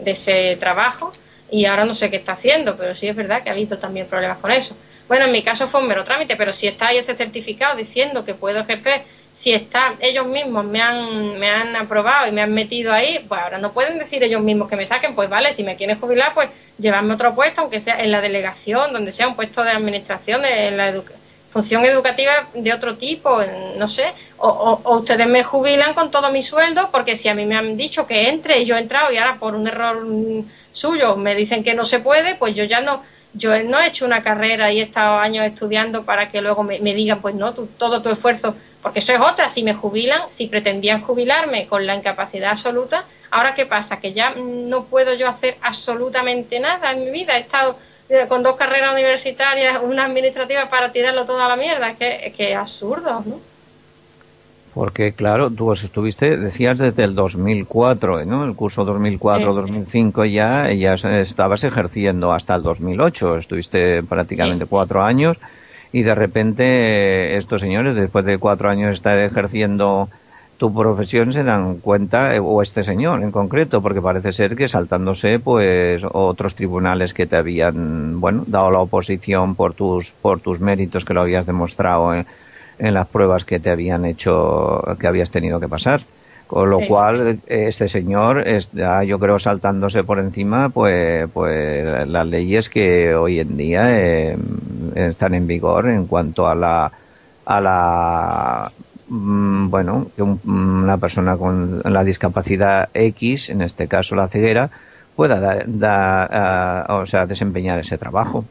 de ese trabajo y ahora no sé qué está haciendo, pero sí es verdad que ha habido también problemas con eso. Bueno, en mi caso fue un mero trámite, pero si está ahí ese certificado diciendo que puedo ejercer. Si está, ellos mismos me han, me han aprobado y me han metido ahí, pues ahora no pueden decir ellos mismos que me saquen, pues vale, si me quieren jubilar, pues llevarme otro puesto, aunque sea en la delegación, donde sea un puesto de administración, en la función educativa de otro tipo, no sé, o, o, ustedes me jubilan con todo mi sueldo, porque si a mí me han dicho que entre y yo he entrado y ahora por un error suyo me dicen que no se puede, pues yo ya no, yo no he hecho una carrera y he estado años estudiando para que luego me, digan, pues no, todo tu esfuerzo, porque eso es otra, si me jubilan, si pretendían jubilarme con la incapacidad absoluta, ahora qué pasa, que ya no puedo yo hacer absolutamente nada en mi vida, he estado eh, con dos carreras universitarias, una administrativa para tirarlo todo a la mierda, que, absurdo, ¿no? Porque, claro, tú estuviste, decías desde el 2004, ¿no? El curso 2004-2005 ya, ya estabas ejerciendo hasta el 2008, estuviste prácticamente cuatro años y de repente estos señores, después de cuatro años de estar ejerciendo tu profesión, se dan cuenta, eh, o este señor en concreto, porque parece ser que saltándose pues otros tribunales que te habían, bueno, dado la oposición por tus, por tus méritos que lo habías demostrado en en las pruebas que te habían hecho, que habías tenido que pasar. Con lo cual, este señor está, yo creo, saltándose por encima, pues, pues las leyes que hoy en día eh, están en vigor en cuanto a la, a la, mm, bueno, que una persona con la discapacidad X, en este caso la ceguera, pueda dar, o sea, desempeñar ese trabajo.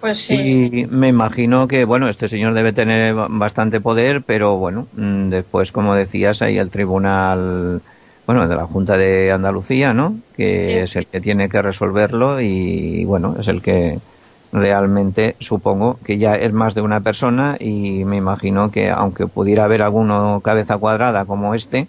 Pues sí. Y me imagino que, bueno, este señor debe tener bastante poder, pero bueno, mm, después, como decías, hay el tribunal, bueno, de la Junta de Andalucía, ¿no? Que es el que tiene que resolverlo y, bueno, es el que realmente supongo que ya es más de una persona y me imagino que aunque pudiera haber alguno cabeza cuadrada como este,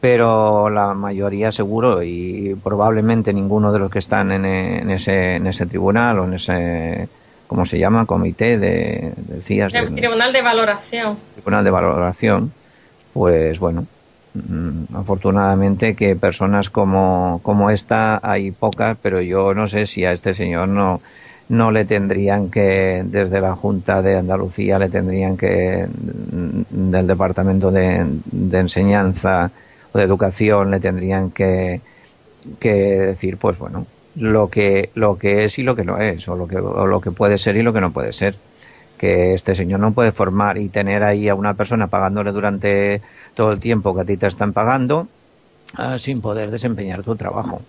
pero la mayoría seguro y probablemente ninguno de los que están en, en ese, en ese tribunal o en ese ¿cómo se llama? Comité de, decías. tribunal de valoración. Tribunal de valoración, pues bueno, mm, afortunadamente que personas como, como esta hay pocas, pero yo no sé si a este señor no, no le tendrían que, desde la Junta de Andalucía, le tendrían que, mm, del Departamento de, de Enseñanza o de Educación, le tendrían que, que decir, pues bueno, lo que, lo que es y lo que no es, o lo que, o lo que puede ser y lo que no puede ser. Que este señor no puede formar y tener ahí a una persona pagándole durante todo el tiempo que a ti te están pagando ah, sin poder desempeñar tu trabajo.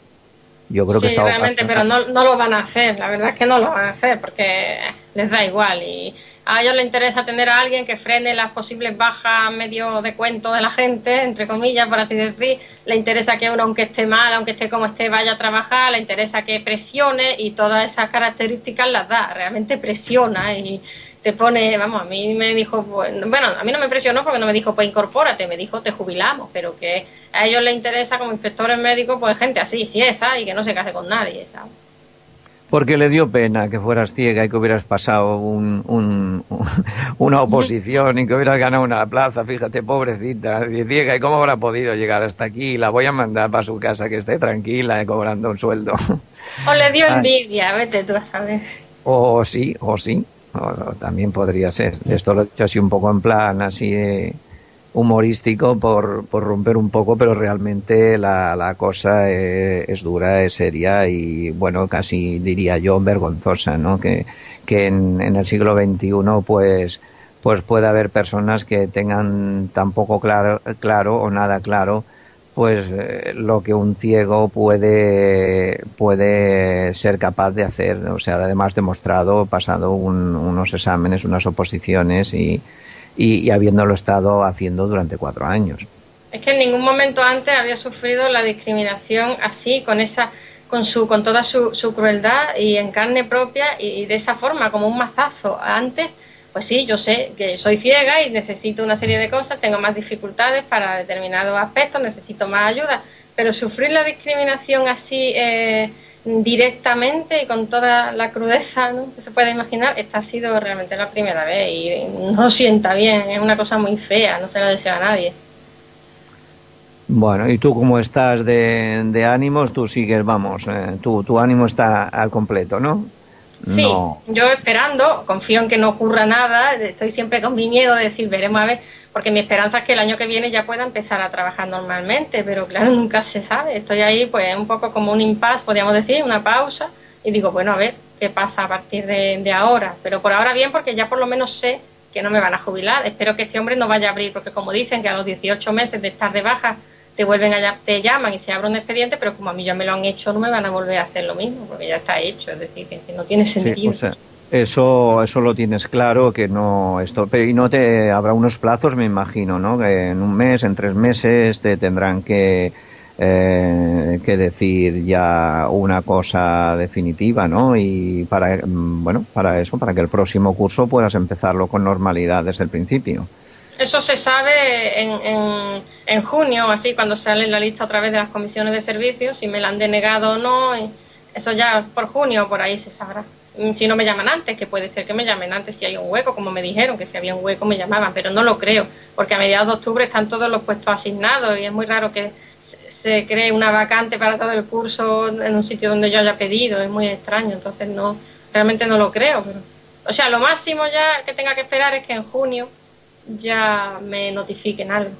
Yo creo que está realmente, pero no, no lo van a hacer, la verdad es que no lo van a hacer porque les da igual y a ellos les interesa tener a alguien que frene las posibles bajas medio de cuento de la gente, entre comillas, por así decir. Le interesa que uno, aunque esté mal, aunque esté como esté, vaya a trabajar. Le interesa que presione y todas esas características las da. Realmente presiona y te pone, vamos, a mí me dijo, pues, bueno, a mí no me presionó porque no me dijo, pues incorpórate, me dijo, te jubilamos, pero que a ellos les interesa como inspectores médicos, pues gente así, si esa, y que no se case con nadie, ¿sabes? Porque le dio pena que fueras ciega y que hubieras pasado un, un, una oposición y que hubieras ganado una plaza, fíjate, pobrecita, ciega, ¿y cómo habrá podido llegar hasta aquí? La voy a mandar para su casa que esté tranquila y cobrando un sueldo. O le dio envidia, vete tú a saber. O sí, o sí, también podría ser. Esto lo he dicho así un poco en plan, así de humorístico por, por romper un poco, pero realmente la, la cosa es, dura, es seria y, bueno, casi diría yo vergonzosa, ¿no? Que, que en, el siglo XXI, pues, pues puede haber personas que tengan tan poco claro, claro o nada claro pues eh, lo que un ciego puede puede ser capaz de hacer o sea además demostrado pasado unos exámenes unas oposiciones y, y, habiéndolo estado haciendo durante cuatro años. Es que en ningún momento antes había sufrido la discriminación así, con esa, con su, con toda su, su crueldad y en carne propia y, de esa forma, como un mazazo. Antes, pues sí, yo sé que soy ciega y necesito una serie de cosas, tengo más dificultades para determinados aspectos, necesito más ayuda, pero sufrir la discriminación así eh, directamente y con toda la crudeza que se puede imaginar, esta ha sido realmente la primera vez y no sienta bien, es una cosa muy fea, no se la desea a nadie. Bueno, y tú como estás de, ánimos, tú sigues, vamos, eh, tu ánimo está al completo, ¿no? Sí, yo esperando, confío en que no ocurra nada, estoy siempre con mi miedo de decir, veremos a ver, porque mi esperanza es que el año que viene ya pueda empezar a trabajar normalmente, pero claro, nunca se sabe. Estoy ahí pues un poco como un impasse, podríamos decir, una pausa, y digo, bueno, a ver qué pasa a partir de, de ahora. Pero por ahora bien, porque ya por lo menos sé que no me van a jubilar. Espero que este hombre no vaya a abrir, porque como dicen que a los 18 meses de estar de baja te vuelven a te llaman y se abre un expediente, pero como a mí ya me lo han hecho, no me van a volver a hacer lo mismo, porque ya está hecho, es decir, que, no tiene sentido. eso, eso lo tienes claro, que no esto, y no te habrá unos plazos, me imagino, ¿no? Que en un mes, en tres meses te tendrán que eh, que decir ya una cosa definitiva, ¿no? Y para mm, bueno, para eso, para que el próximo curso puedas empezarlo con normalidad desde el principio. Eso se sabe en, en, en, junio, así, cuando sale la lista otra vez de las comisiones de servicios, si me la han denegado o no. eso ya por junio, por ahí se sabrá. Mm, si no me llaman antes, que puede ser que me llamen antes si hay un hueco, como me dijeron, que si había un hueco me llamaban, pero no lo creo, porque a mediados de octubre están todos los puestos asignados y es muy raro que se cree una vacante para todo el curso en un sitio donde yo haya pedido, es muy extraño, entonces no, realmente no lo creo. Pero, o sea, lo máximo ya que tenga que esperar es que en junio ya me notifiquen algo.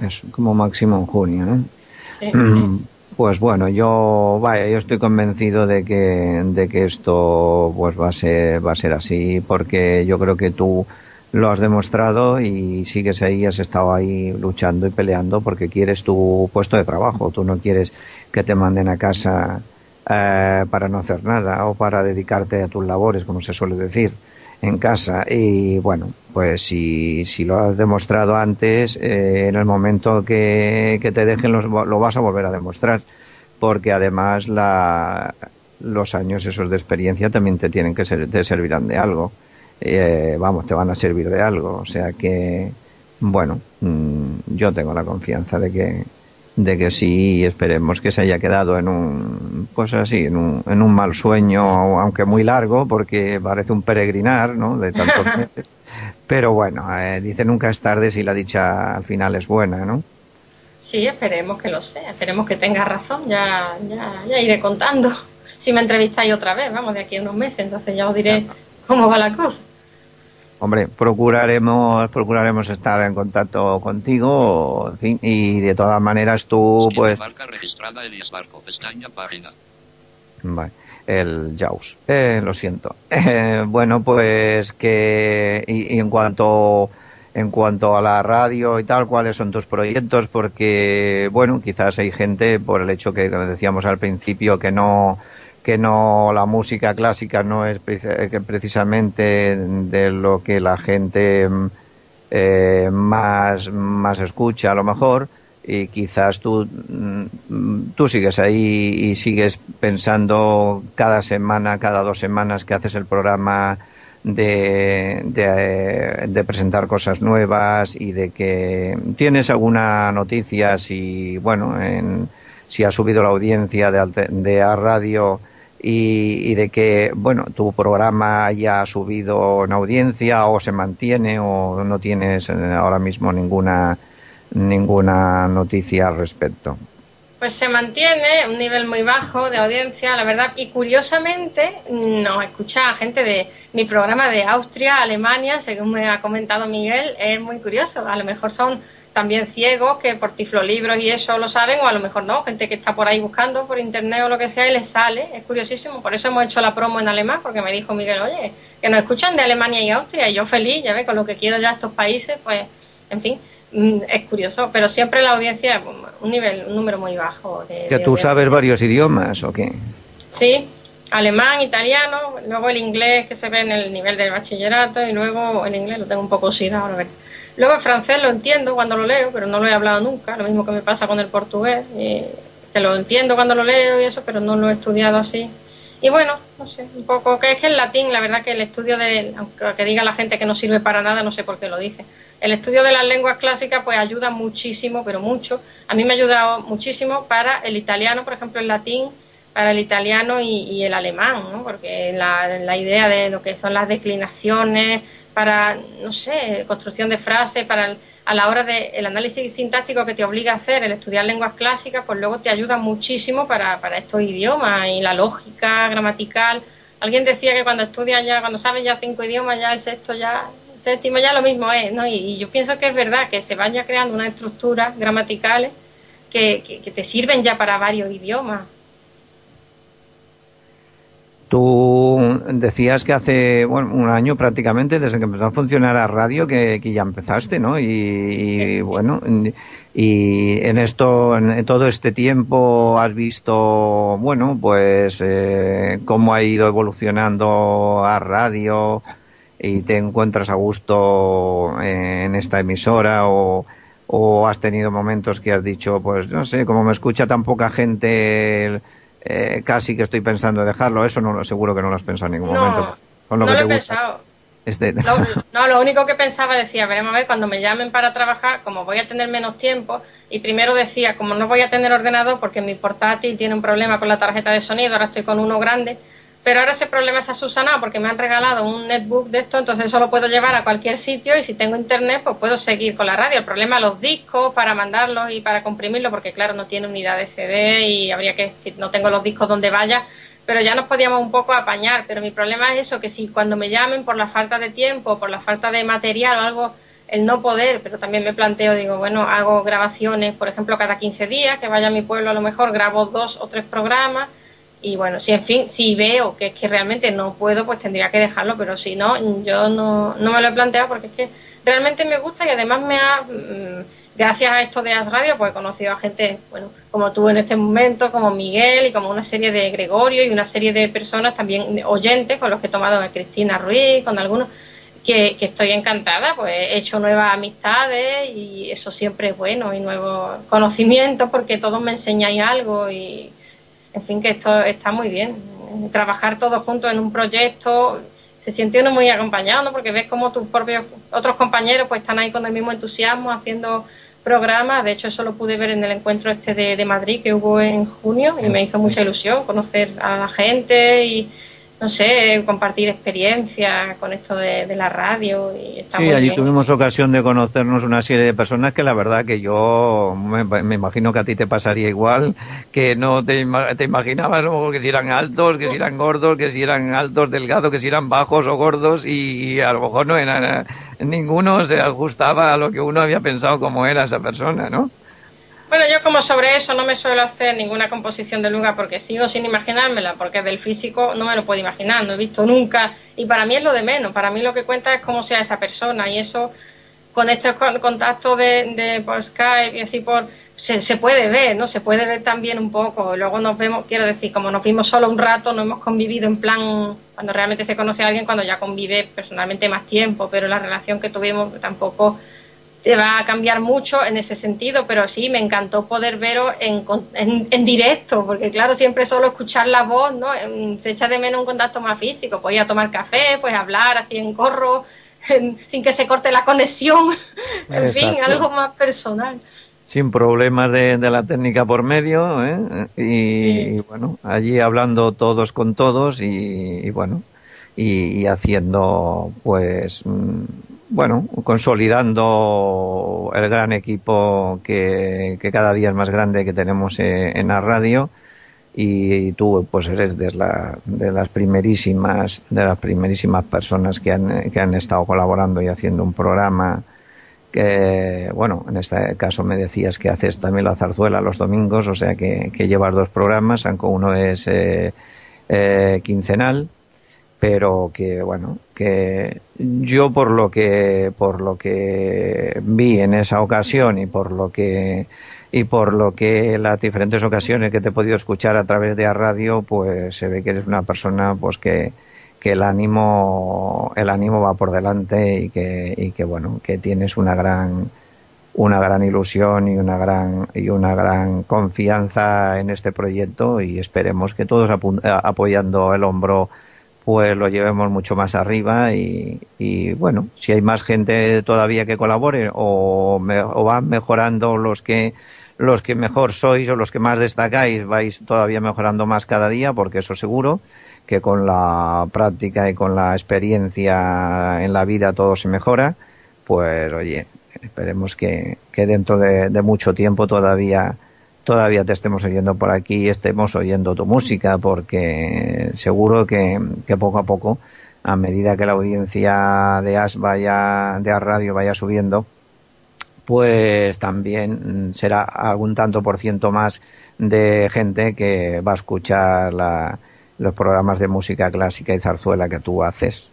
Es como máximo en junio, ¿no? Pues bueno, yo vaya, yo estoy convencido de que de que esto pues va a ser va a ser así porque yo creo que tú lo has demostrado y sigues ahí, has estado ahí luchando y peleando porque quieres tu puesto de trabajo. Tú no quieres que te manden a casa eh, para no hacer nada o para dedicarte a tus labores, como se suele decir en casa. Y bueno, pues si, si lo has demostrado antes, eh, en el momento que, te dejen lo vas a volver a demostrar. Porque además la, los años esos de experiencia también te tienen que ser, te servirán de algo. Eh, vamos, te van a servir de algo. O sea que, bueno, mm, yo tengo la confianza de que, de que sí esperemos que se haya quedado en un pues así en un, en un mal sueño aunque muy largo porque parece un peregrinar no de tantos meses. Pero bueno eh, dice nunca es tarde si la dicha al final es buena no sí esperemos que lo sea esperemos que tenga razón ya ya, ya iré contando. Si me entrevistáis otra vez vamos de aquí a unos meses entonces ya os diré cómo va la cosa Hombre, procuraremos, procuraremos estar en contacto contigo, en fin, y de todas maneras tú, pues... Vale, el JAWS. Eh, lo siento. Eh, bueno, pues que... Y, y, en cuanto... En cuanto a la radio y tal, ¿cuáles son tus proyectos? Porque, bueno, quizás hay gente, por el hecho que decíamos al principio, que no que no la música clásica no es precisamente de lo que la gente eh, más, más escucha a lo mejor y quizás tú, mm, tú sigues ahí y sigues pensando cada semana, cada dos semanas que haces el programa de, de, de, presentar cosas nuevas y de que tienes alguna noticia si, bueno, en, si ha subido la audiencia de, de a radio y, de que, bueno, tu programa ya ha subido en audiencia o se mantiene o no tienes eh, ahora mismo ninguna, ninguna noticia al respecto. Pues se mantiene un nivel muy bajo de audiencia, la verdad, y curiosamente nos escucha gente de mi programa de Austria, Alemania, según me ha comentado Miguel, es muy curioso. A lo mejor son también ciegos que por tiflolibros y eso lo saben, o a lo mejor no, gente que está por ahí buscando por internet o lo que sea y les sale, es curiosísimo, por eso hemos hecho la promo en alemán, porque me dijo Miguel, oye, que nos escuchan de Alemania y Austria, y yo feliz, ya ves, con lo que quiero ya estos países, pues, en fin, mm, es curioso, pero siempre la audiencia, un nivel, un número muy bajo. De, ¿Que tú sabes varios idiomas o qué? Sí, alemán, italiano, luego el inglés que se ve en el nivel del bachillerato y luego el inglés lo tengo un poco oxidado, ahora Luego el francés lo entiendo cuando lo leo, pero no lo he hablado nunca, lo mismo que me pasa con el portugués, que lo entiendo cuando lo leo y eso, pero no lo he estudiado así. Y bueno, no sé, un poco, que es que el latín, la verdad que el estudio de, aunque diga la gente que no sirve para nada, no sé por qué lo dice. El estudio de las lenguas clásicas pues ayuda muchísimo, pero mucho. A mí me ha ayudado muchísimo para el italiano, por ejemplo, el latín, para el italiano y, el alemán, ¿no? Porque la idea de lo que son las declinaciones, para, no sé, construcción de frases, para a la hora del análisis sintáctico que te obliga a hacer el estudiar lenguas clásicas, pues luego te ayuda muchísimo para, para estos idiomas y la lógica gramatical, Alguien decía que cuando estudias ya, cuando sabes ya cinco idiomas, ya el sexto ya, el séptimo ya lo mismo es, ¿no? Y, yo pienso que es verdad que se vaya creando unas estructuras gramaticales que, que te sirven ya para varios idiomas. Tú decías que hace bueno, un año prácticamente, desde que empezó a funcionar la radio, que, ya empezaste, ¿no? Y, bueno, y en esto, en todo este tiempo has visto, bueno, pues eh, cómo ha ido evolucionando a radio y te encuentras a gusto en esta emisora o, o has tenido momentos que has dicho, pues no sé, como me escucha tan poca gente eh, casi que estoy pensando dejarlo. Eso no seguro que no lo has pensado en ningún momento. Con lo no que lo he pensado. no, lo único que pensaba decía, veremos a ver, cuando me llamen para trabajar, como voy a tener menos tiempo, y primero decía, como no voy a tener ordenador porque mi portátil tiene un problema con la tarjeta de sonido, ahora estoy con uno grande, pero ahora ese problema se ha subsanado porque me han regalado un netbook de esto, entonces eso lo puedo llevar a cualquier sitio y si tengo internet, pues puedo seguir con la radio. El problema es los discos para mandarlos y para comprimirlos, porque claro, no tiene unidad de CD y habría que, si no tengo los discos donde vaya, pero ya nos podíamos un poco apañar. Pero mi problema es eso, que si cuando me llamen por la falta de tiempo, por la falta de material o algo, el no poder, pero también me planteo, digo, bueno, hago grabaciones, por ejemplo, cada 15 días, que vaya a mi pueblo a lo mejor, grabo dos o tres programas y bueno, si en fin, si veo que es que realmente no puedo, pues tendría que dejarlo, pero si no, yo no, no me lo he planteado porque es que realmente me gusta y además me ha, mm, gracias a esto de As Radio, pues he conocido a gente, bueno, como tú en este momento, como Miguel y como una serie de Gregorio y una serie de personas también oyentes con los que he tomado a Cristina Ruiz, con algunos, que, que estoy encantada, pues he hecho nuevas amistades y eso siempre es bueno y nuevos conocimientos porque todos me enseñáis algo y en fin, que esto está muy bien. Trabajar todos juntos en un proyecto, se siente uno muy acompañado, ¿no? porque ves como tus propios otros compañeros pues están ahí con el mismo entusiasmo haciendo programas. De hecho, eso lo pude ver en el encuentro este de, de Madrid que hubo en junio y me hizo mucha ilusión conocer a la gente y no sé, compartir experiencias con esto de, la radio. Y sí, allí tuvimos ocasión de conocernos una serie de personas que la verdad que yo me, imagino que a ti te pasaría igual, que no te, te imaginabas que si eran altos, que si eran gordos, que si eran altos, delgados, que si eran bajos o gordos y, a lo mejor no era, ninguno se ajustaba a lo que uno había pensado como era esa persona, ¿no? Bueno, yo como sobre eso no me suelo hacer ninguna composición de lugar porque sigo sin imaginármela, porque del físico no me lo puedo imaginar, no he visto nunca. Y para mí es lo de menos, para mí lo que cuenta es cómo sea esa persona y eso con estos contactos de, de por Skype y así por se, se, puede ver, ¿no? Se puede ver también un poco. Luego nos vemos, quiero decir, como nos vimos solo un rato, no hemos convivido en plan cuando realmente se conoce a alguien, cuando ya convive personalmente más tiempo, pero la relación que tuvimos tampoco te va a cambiar mucho en ese sentido, pero sí, me encantó poder veros en, en, directo, porque claro, siempre solo escuchar la voz, ¿no? Se echa de menos un contacto más físico, pues ir a tomar café, pues hablar así en corro, sin que se corte la conexión, en fin, algo más personal. Sin problemas de, la técnica por medio, ¿eh? y, bueno, allí hablando todos con todos y, bueno, y, haciendo pues mm, bueno, consolidando el gran equipo que, cada día es más grande que tenemos eh, en la radio. Y tú pues eres de, de las primerísimas de las primerísimas personas que han, que han estado colaborando y haciendo un programa que bueno en este caso me decías que haces también la zarzuela los domingos o sea que, llevas dos programas aunque uno es eh, eh, quincenal pero que bueno que yo por lo que por lo que vi en esa ocasión y por lo que y por lo que las diferentes ocasiones que te he podido escuchar a través de la radio pues se ve que eres una persona pues que, que el ánimo el ánimo va por delante y que y que bueno que tienes una gran una gran ilusión y una gran y una gran confianza en este proyecto y esperemos que todos apoyando el hombro pues lo llevemos mucho más arriba y, bueno, si hay más gente todavía que colabore o, o, van mejorando los que los que mejor sois o los que más destacáis vais todavía mejorando más cada día porque eso seguro que con la práctica y con la experiencia en la vida todo se mejora pues oye esperemos que, que dentro de, de mucho tiempo todavía todavía te estemos oyendo por aquí, estemos oyendo tu música, porque seguro que, que poco a poco, a medida que la audiencia de As vaya, de As Radio vaya subiendo, pues también será algún tanto por ciento más de gente que va a escuchar los programas de música clásica y zarzuela que tú haces.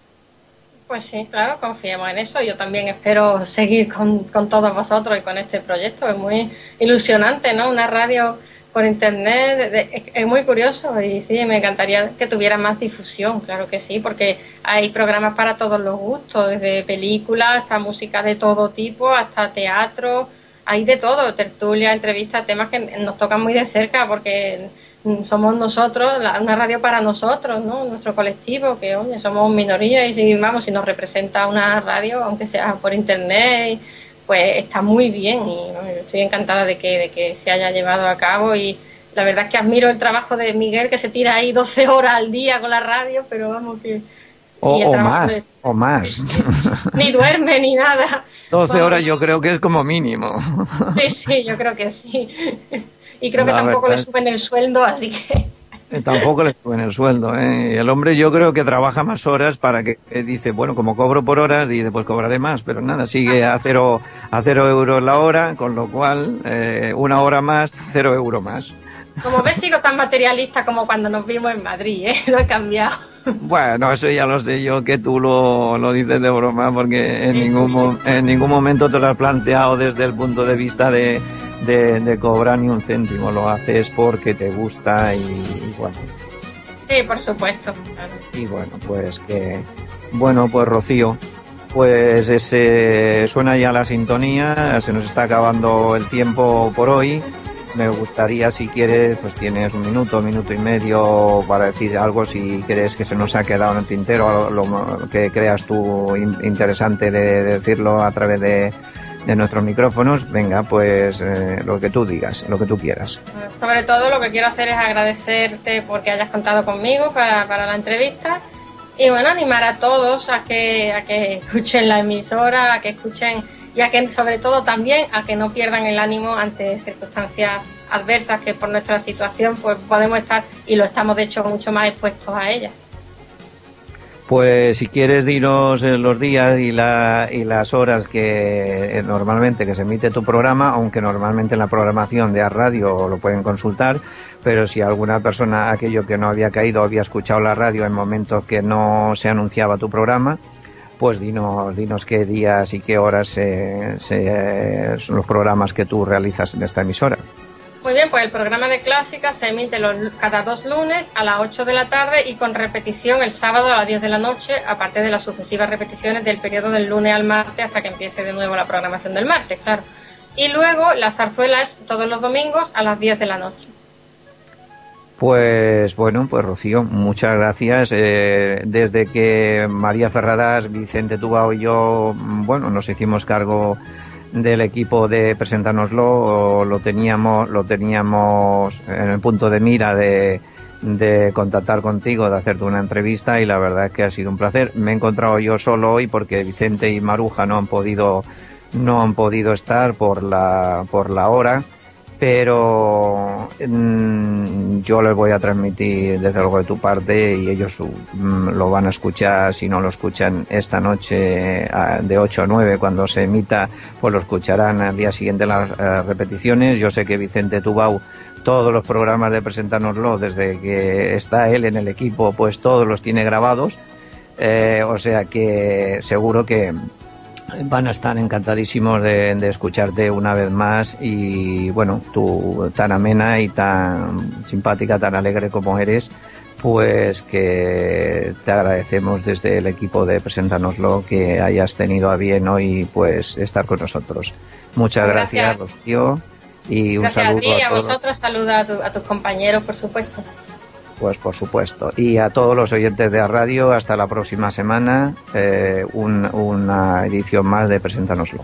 Pues sí, claro, confiemos en eso. Yo también espero seguir con, con todos vosotros y con este proyecto. Es muy ilusionante, ¿no? Una radio por internet es muy curioso y sí, me encantaría que tuviera más difusión, claro que sí, porque hay programas para todos los gustos, desde películas hasta música de todo tipo, hasta teatro, hay de todo, tertulia, entrevistas, temas que nos tocan muy de cerca porque somos nosotros, una radio para nosotros, ¿no? Nuestro colectivo, que oye, somos minoría y si vamos, si nos representa una radio, aunque sea por internet, pues está muy bien y estoy encantada de que, de que se haya llevado a cabo y la verdad es que admiro el trabajo de Miguel que se tira ahí 12 horas al día con la radio, pero vamos que... O, más, o más. ni duerme ni nada. 12 horas yo creo que es como mínimo. Sí, sí, yo creo que sí. Y creo que tampoco le suben el sueldo, así que... Eh, tampoco le suben el sueldo. ¿eh? El hombre yo creo que trabaja más horas para que dice, bueno, como cobro por horas, dice, pues cobraré más, pero nada, sigue a cero, a cero euros la hora, con lo cual eh, una hora más, cero euros más. Como ves, sigo tan materialista como cuando nos vimos en Madrid, ¿eh? Lo he cambiado. Bueno, eso ya lo sé yo, que tú lo, lo dices de broma, porque en, ningún, en ningún momento te lo has planteado desde el punto de vista de, de, cobrar ni un céntimo, lo haces porque te gusta y, bueno. Sí, por supuesto. Y bueno, pues que, bueno, pues Rocío, pues ese, suena ya la sintonía, se nos está acabando el tiempo por hoy. Me gustaría, si quieres, pues tienes un minuto, minuto y medio para decir algo, si crees que se nos ha quedado en el tintero, lo, que creas tú interesante de decirlo a través de, de nuestros micrófonos, venga, pues eh, lo que tú digas, lo que tú quieras. Sobre todo lo que quiero hacer es agradecerte porque hayas contado conmigo para, para la entrevista y bueno, animar a todos a que, a que escuchen la emisora, a que escuchen y a que sobre todo también a que no pierdan el ánimo ante circunstancias adversas que por nuestra situación pues podemos estar y lo estamos de hecho mucho más expuestos a ellas. Pues si quieres dinos eh, los días y, la, y las horas que eh, normalmente que se emite tu programa, aunque normalmente en la programación de A Radio lo pueden consultar, pero si alguna persona, aquello que no había caído, había escuchado la radio en momentos que no se anunciaba tu programa, pues dinos, dinos qué días y qué horas eh, son los programas que tú realizas en esta emisora. Muy bien, pues el programa de clásica se emite los, cada dos lunes a las 8 de la tarde y con repetición el sábado a las 10 de la noche, aparte de las sucesivas repeticiones del periodo del lunes al martes hasta que empiece de nuevo la programación del martes, claro. Y luego las zarzuelas todos los domingos a las 10 de la noche. Pues bueno, pues Rocío, muchas gracias. Eh, desde que María Ferradas, Vicente Tubao y yo, bueno, nos hicimos cargo del equipo de presentárnoslo lo teníamos lo teníamos en el punto de mira de, de contactar contigo, de hacerte una entrevista y la verdad es que ha sido un placer. Me he encontrado yo solo hoy porque Vicente y Maruja no han podido no han podido estar por la por la hora pero mm, yo les voy a transmitir desde luego de tu parte y ellos mm, lo van a escuchar, si no lo escuchan esta noche de 8 a 9 cuando se emita, pues lo escucharán al día siguiente las eh, repeticiones. Yo sé que Vicente Tubau todos los programas de Presentárnoslo, desde que está él en el equipo, pues todos los tiene grabados. Eh, o sea que seguro que, van a estar encantadísimos de, escucharte una vez más y bueno, tú tan amena y tan simpática, tan alegre como eres, pues que te agradecemos desde el equipo de Presentárnoslo que hayas tenido a bien hoy pues estar con nosotros. Muchas gracias, Rocío, y un saludo a ti y a, vosotros, saluda a tus compañeros, por supuesto. Pues por supuesto. Y a todos los oyentes de la radio, hasta la próxima semana, eh, una edición más de Preséntanoslo.